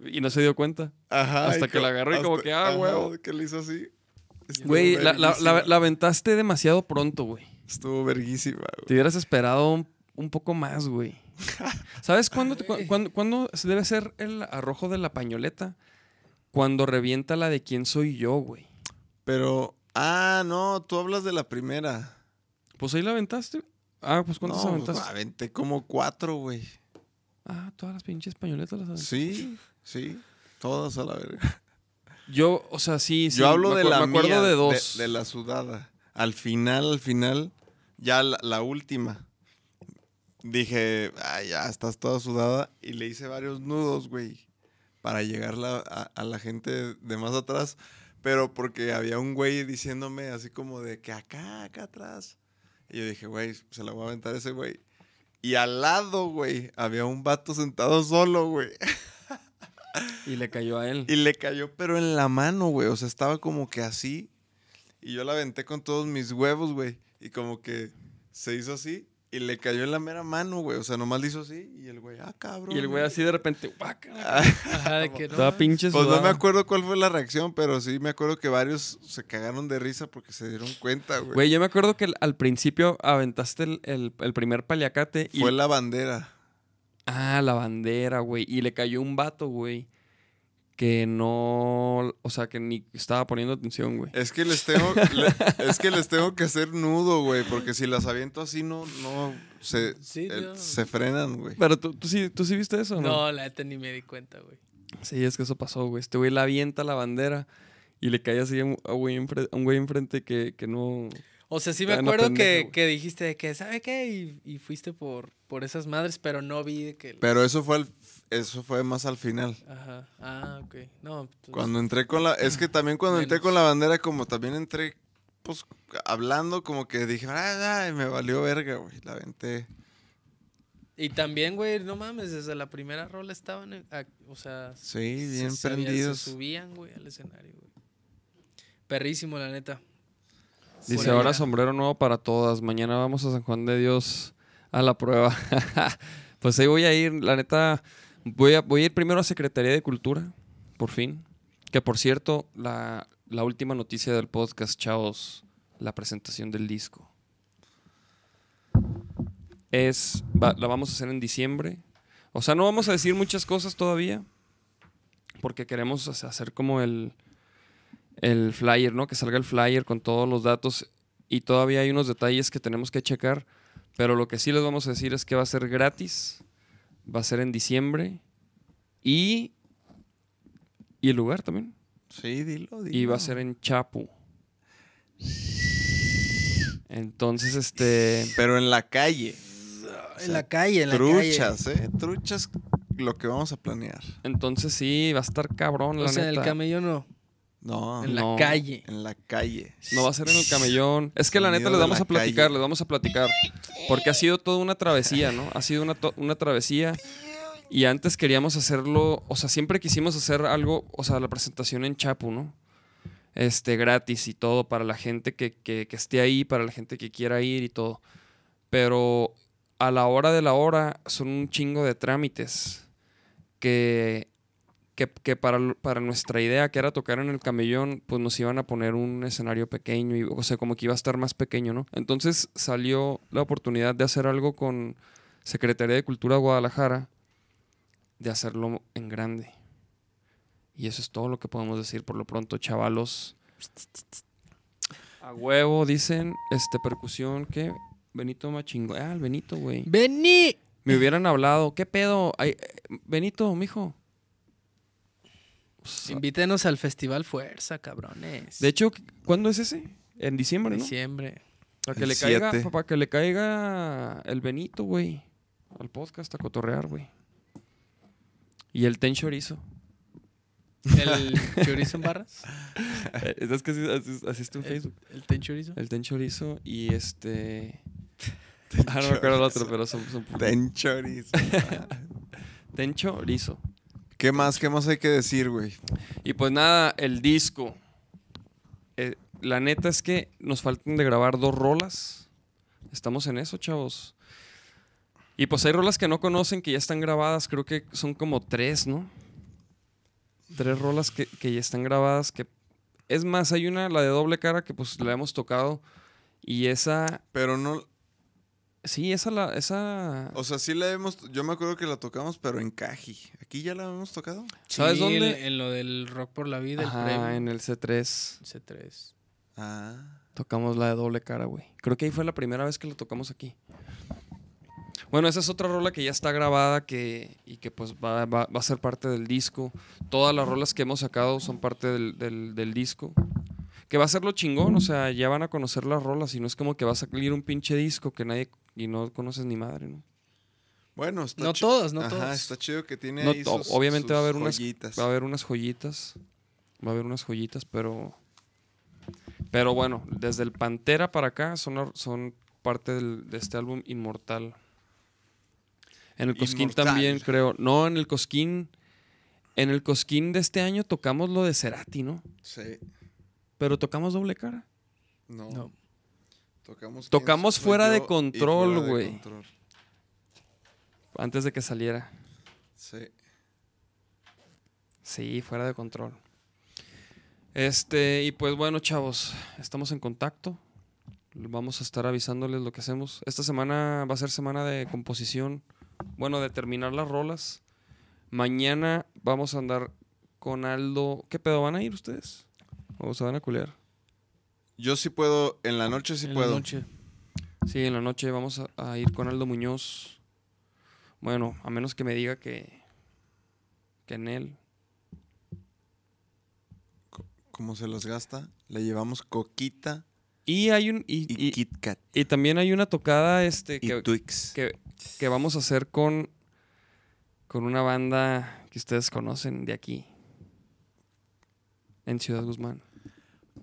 Y no se dio cuenta. Ajá. Hasta que la agarró y como que, ah, ajá, huevo. que le hizo así. Estuvo Güey, la, la, la, aventaste demasiado pronto, güey. Estuvo verguísima, Te güey. hubieras esperado un, un poco más, güey. ¿Sabes cuándo, cu- cuándo, debe ser el arrojo de la pañoleta? Cuando revienta la de quién soy yo, güey. Pero, ah, no, tú hablas de la primera. Pues ahí la aventaste. Ah, pues ¿cuántas no, aventaste? pues, aventé como cuatro, güey. Ah, todas las pinches pañoletas las aventaste. Sí, sí. Todas a la verga. Yo, o sea, sí, sí. Yo hablo me de la Me acuerdo mía, de dos. De, la sudada. Al final, al final, ya la, la última. Dije, ay, ya estás toda sudada. Y le hice varios nudos, güey. Para llegar la- a, a la gente de más atrás. Pero porque había un güey diciéndome así como de que acá, acá atrás. Y yo dije, güey, se la voy a aventar a ese güey. Y al lado, güey, había un vato sentado solo, güey. Y le cayó a él. Y le cayó, pero en la mano, güey. O sea, estaba como que así. Y yo la aventé con todos mis huevos, güey. Y como que se hizo así. Y le cayó en la mera mano, güey. O sea, nomás le hizo así. Y el güey, ah, cabrón. Y el güey así de repente, guaca. Ajá, de que no. Toda pinche Pues no me acuerdo cuál fue la reacción, pero sí me acuerdo que varios se cagaron de risa porque se dieron cuenta, güey. Güey, yo me acuerdo que al- al principio aventaste el, el- el primer paliacate y... Fue la bandera. Ah, la bandera, güey. Y le cayó un vato, güey. Que no... O sea, que ni estaba poniendo atención, güey. Es que les tengo, le- es que les tengo que hacer nudo, güey, porque si las aviento así no, no se, Sí, eh, no. se frenan, güey. Pero tú, tú, sí, tú sí viste eso, ¿o ¿no? No, la neta ni me di cuenta, güey. Sí, es que eso pasó, güey. Este güey la avienta la bandera y le cae así a un güey enfre- a un güey enfrente que, que no... O sea, sí me acuerdo pendeja, que, que dijiste de que, ¿sabe qué? Y, y fuiste por, por esas madres, pero no vi de que... Pero eso fue al- eso fue más al final. Ajá. Ah, ok. No, pues, Cuando entré con la, es que también cuando entré con la bandera, como también entré, pues, hablando, como que dije, ay, ay, me valió verga, güey, la aventé. Y también, güey, no mames, desde la primera rola estaban, en- a- o sea... Sí, bien se, prendidos. Se subían, güey, al escenario, güey. Perrísimo, la neta. Dice, Por ahora allá. sombrero nuevo para todas. Mañana vamos a San Juan de Dios a la prueba. pues ahí voy a ir, la neta. Voy a, voy a ir primero a Secretaría de Cultura, por fin. Que por cierto, la, la última noticia del podcast, chavos, la presentación del disco. Es, la vamos a hacer en diciembre. O sea, no vamos a decir muchas cosas todavía. Porque queremos hace- hacer como el, el flyer, ¿no? Que salga el flyer con todos los datos. Y todavía hay unos detalles que tenemos que checar. Pero lo que sí les vamos a decir es que va a ser gratis. Va a ser en diciembre. Y. Y el lugar también. Sí, dilo, dilo. Y va a ser en Chapu. Entonces, este. Pero en la calle. En la calle, en la calle. Truchas, ¿eh? Truchas lo que vamos a planear. Entonces sí, va a estar cabrón, la O sea, en el neta. camello no. No, En No. la calle. en la calle. No va a ser en el camellón. Es que la neta les vamos a platicar, calle. les vamos a platicar. Porque ha sido toda una travesía, ¿no? Ha sido una, una travesía. Y antes queríamos hacerlo, o sea, siempre quisimos hacer algo, o sea, la presentación en Chapu, ¿no? Este, gratis y todo para la gente que, que- que esté ahí, para la gente que quiera ir y todo. Pero a la hora de la hora son un chingo de trámites que, que, que para, para nuestra idea, que era tocar en el camellón, pues nos iban a poner un escenario pequeño, y, o sea, como que iba a estar más pequeño, ¿no? Entonces salió la oportunidad de hacer algo con Secretaría de Cultura de Guadalajara, de hacerlo en grande. Y eso es todo lo que podemos decir por lo pronto, chavalos. A huevo, dicen, este, percusión, ¿qué? Benito Machingo. Ah, el Benito, güey. ¡Vení! Me hubieran hablado, ¿qué pedo? Ay, eh, Benito, mijo. Pues, Invítenos al Festival Fuerza, cabrones. De hecho, ¿cuándo es ese? En diciembre, ¿no? diciembre. Para que El le caiga, siete. para que le caiga el Benito, güey. Al podcast a cotorrear, güey. Y el Ten Chorizo. ¿El chorizo en barras? Eh, es que así, así- así está en ¿El, Facebook. el ten chorizo? El Ten Chorizo y este... ah, no me acuerdo el otro, pero son... son Ten chorizo. Ten Chorizo. ¿Qué más? ¿Qué más hay que decir, güey? Y pues nada, el disco. Eh, la neta es que nos faltan de grabar dos rolas. Estamos en eso, chavos. Y pues hay rolas que no conocen, que ya están grabadas. Creo que son como tres, ¿no? Tres rolas que, que ya están grabadas. Que... Es más, hay una, la de doble cara, que pues la hemos tocado. Y esa... Pero no, Sí, esa la... Esa... o sea, sí la hemos, yo me acuerdo que la tocamos, pero en Caji. ¿Aquí ya la hemos tocado? ¿Sabes dónde? En, en lo del Rock por la Vida, el Ajá, premio. en el C3. C3. Ah. Tocamos la de doble cara, güey. Creo que ahí fue la primera vez que la tocamos aquí. Bueno, esa es otra rola que ya está grabada que, y que pues va, va- va a ser parte del disco. Todas las rolas que hemos sacado son parte del, del- del disco. Que va a ser lo chingón, o sea, ya van a conocer las rolas y no es como que va a salir un pinche disco que nadie y no conoces ni madre, ¿no? Bueno, está No todos, no Ajá, todos. está chido que tiene No ahí sus- obviamente va a haber unas joyitas. va a haber unas joyitas. Va a haber unas joyitas, pero pero bueno, desde el Pantera para acá son, son parte del- de este álbum Inmortal. En el Cosquín Inmortal. también creo. No, en el Cosquín en el Cosquín de este año tocamos lo de Cerati, ¿no? Sí. Pero tocamos doble cara. No. No. Tocamos, Tocamos ¿Quién soy fuera de control, güey. Antes de que saliera. Sí. Sí, fuera de control. Este, y pues bueno, chavos, estamos en contacto. Vamos a estar avisándoles lo que hacemos. Esta semana va a ser semana de composición. Bueno, de terminar las rolas. Mañana vamos a andar con Aldo. ¿Qué pedo van a ir ustedes? ¿O se van a culear? Yo sí puedo, en la noche sí En la puedo. noche. Sí, en la noche vamos a, a ir con Aldo Muñoz. Bueno, a menos que me diga que. que en él. Como se los gasta, le llevamos coquita Y hay un. Y, y, y- Kit Kat y también hay una tocada este, y que, Twix. que, que vamos a hacer con, con una banda que ustedes conocen de aquí, en Ciudad Guzmán.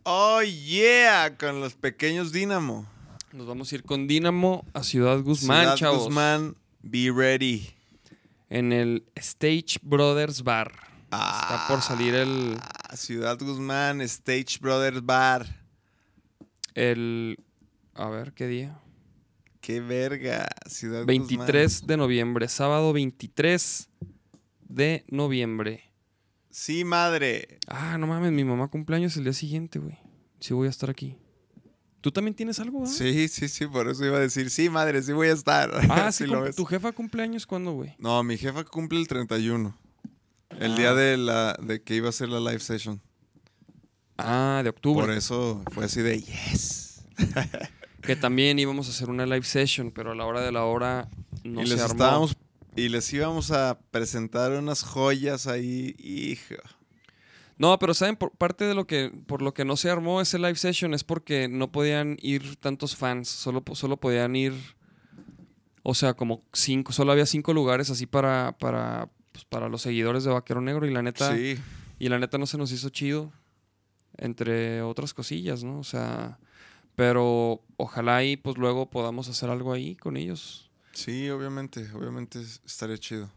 Oh yeah, con los pequeños Dínamo. Nos vamos a ir con Dínamo a Ciudad Guzmán, Ciudad chavos. Guzmán, be ready. En el Stage Brothers Bar. Está por salir el, Ah, Ciudad Guzmán, Stage Brothers Bar. el... A ver, ¿qué día? Qué verga, Ciudad 23 de noviembre, sábado 23 de noviembre. Sí, madre. Ah, no mames, mi mamá cumpleaños el día siguiente, güey. Sí voy a estar aquí. ¿Tú también tienes algo? ¿verdad? Sí, sí, sí, por eso iba a decir, sí, madre, sí voy a estar. Ah, sí, lo ves. ¿tu jefa cumpleaños cuándo, güey? No, mi jefa cumple el 31. El Ah. día de la de que iba a ser la live session. Ah, de octubre. Por eso fue así de yes. Que también íbamos a hacer una live session, pero a la hora de la hora no y se les armó. estábamos y les íbamos a presentar unas joyas ahí, hijo. No, pero saben, por parte de lo que, por lo que no se armó ese live session es porque no podían ir tantos fans, solo, solo podían ir, o sea, como cinco, solo había cinco lugares así para, para, pues, para los seguidores de Vaquero Negro y la neta, Sí. y la neta no se nos hizo chido, entre otras cosillas, ¿no? O sea, pero ojalá y pues luego podamos hacer algo ahí con ellos. Sí, obviamente, obviamente es- estaría chido.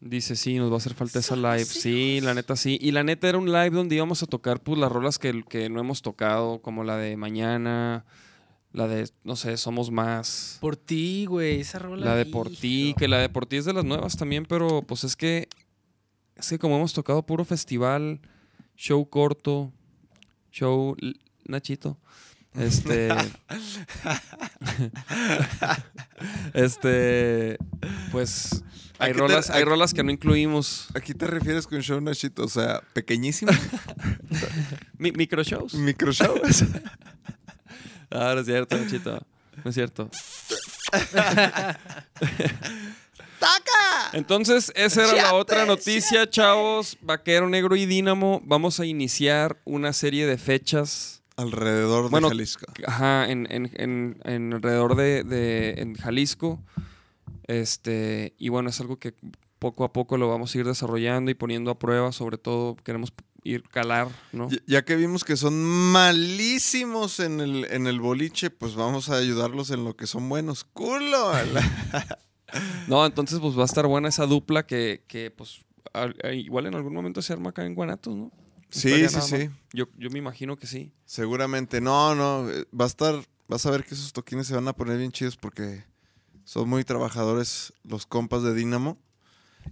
Dice, sí, nos va a hacer falta esa live. Sí, la neta sí. Y la neta era un live donde íbamos a tocar pues las rolas que, que no hemos tocado, como la de Mañana, la de, no sé, Somos Más, Por ti, güey, esa rola. la de Por Ti, que la de Por Ti es de las nuevas también, pero pues es que, es que como hemos tocado puro festival, show corto, show Nachito, este... este, pues... Hay ¿A qué te- rolas, hay rolas que no incluimos. ¿A qué te refieres con show Nachito? O sea, pequeñísimo, Mi- micro shows. micro show. Ah, no es cierto, Nachito. No es cierto. Entonces, esa era la otra noticia, chavos. Vaquero Negro y Dínamo. Vamos a iniciar una serie de fechas. Alrededor Bueno, de Jalisco. Ajá, en, en- en- en alrededor de, de- en Jalisco. Este, y bueno, es algo que poco a poco lo vamos a ir desarrollando y poniendo a prueba. Sobre todo, queremos ir calar, ¿no? Ya, ya que vimos que son malísimos en el, en el boliche, pues vamos a ayudarlos en lo que son buenos. ¡Culo! No, entonces pues va a estar buena esa dupla que, que, pues eh, igual en algún momento se arma acá en Guanatos, ¿no? Sí, sí, sí. Yo, yo me imagino que sí. Seguramente. No, no. Va a estar. Vas a ver que esos toquines se van a poner bien chidos porque son muy trabajadores los compas de Dínamo.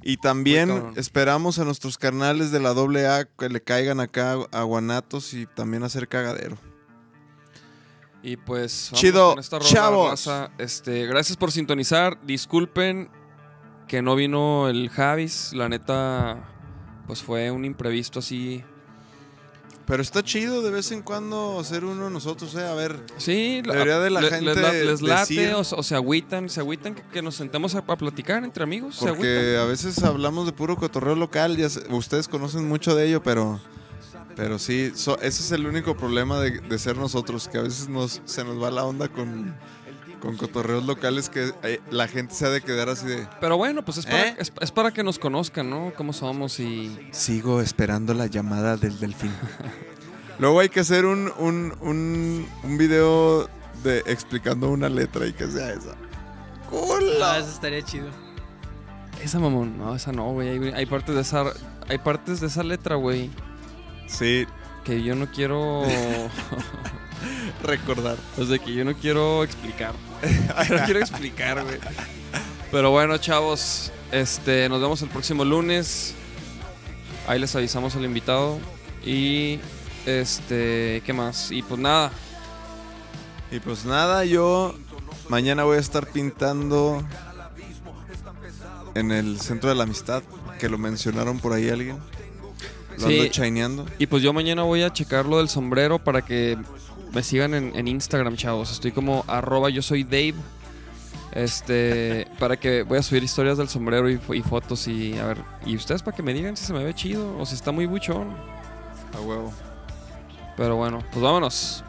Y también esperamos a nuestros carnales de la AA que le caigan acá a Guanatos y también hacer cagadero. Y pues vamos Chido, con esta chavos. raza. Este, gracias por sintonizar. Disculpen que no vino el Javis. La neta, pues fue un imprevisto así. Pero está chido de vez en cuando hacer uno nosotros, ¿eh? A ver. Sí, la- Debería de la le- gente les, la- les late decir- o, o se agüitan, se agüitan que, que nos sentemos a, a platicar entre amigos. Porque a veces hablamos de puro cotorreo local, ya ustedes conocen mucho de ello, pero, pero sí, so- ese es el único problema de, de ser nosotros, que a veces nos, se nos va la onda con, con cotorreos locales que eh, la gente se ha de quedar así de... Pero bueno, pues es para, ¿Eh? es, es para que nos conozcan, ¿no? Cómo somos y... Sigo esperando la llamada del delfín. Luego hay que hacer un, un, un, un video de explicando una letra y que sea esa. Ah, eso estaría chido. Esa mamón, no, esa no, güey. Hay, hay partes de esa, hay partes de esa letra, güey, Sí, que yo no quiero, recordar. o sea, que yo no quiero explicar. No quiero explicar, güey. Pero bueno, chavos, este, nos vemos el próximo lunes. Ahí les avisamos al invitado y este, ¿qué más? Y pues nada, Y pues nada, yo mañana voy a estar pintando en el Centro de la Amistad, que lo mencionaron por ahí alguien. Lo Sí. ando chaineando. Y pues yo mañana voy a checar lo del sombrero para que me sigan en, en Instagram, chavos. Estoy como arroba yo soy Dave. Este, para que voy a subir historias del sombrero y, y fotos y a ver. Y ustedes para que me digan si se me ve chido o si está muy buchón. A huevo. Pero bueno, pues vámonos.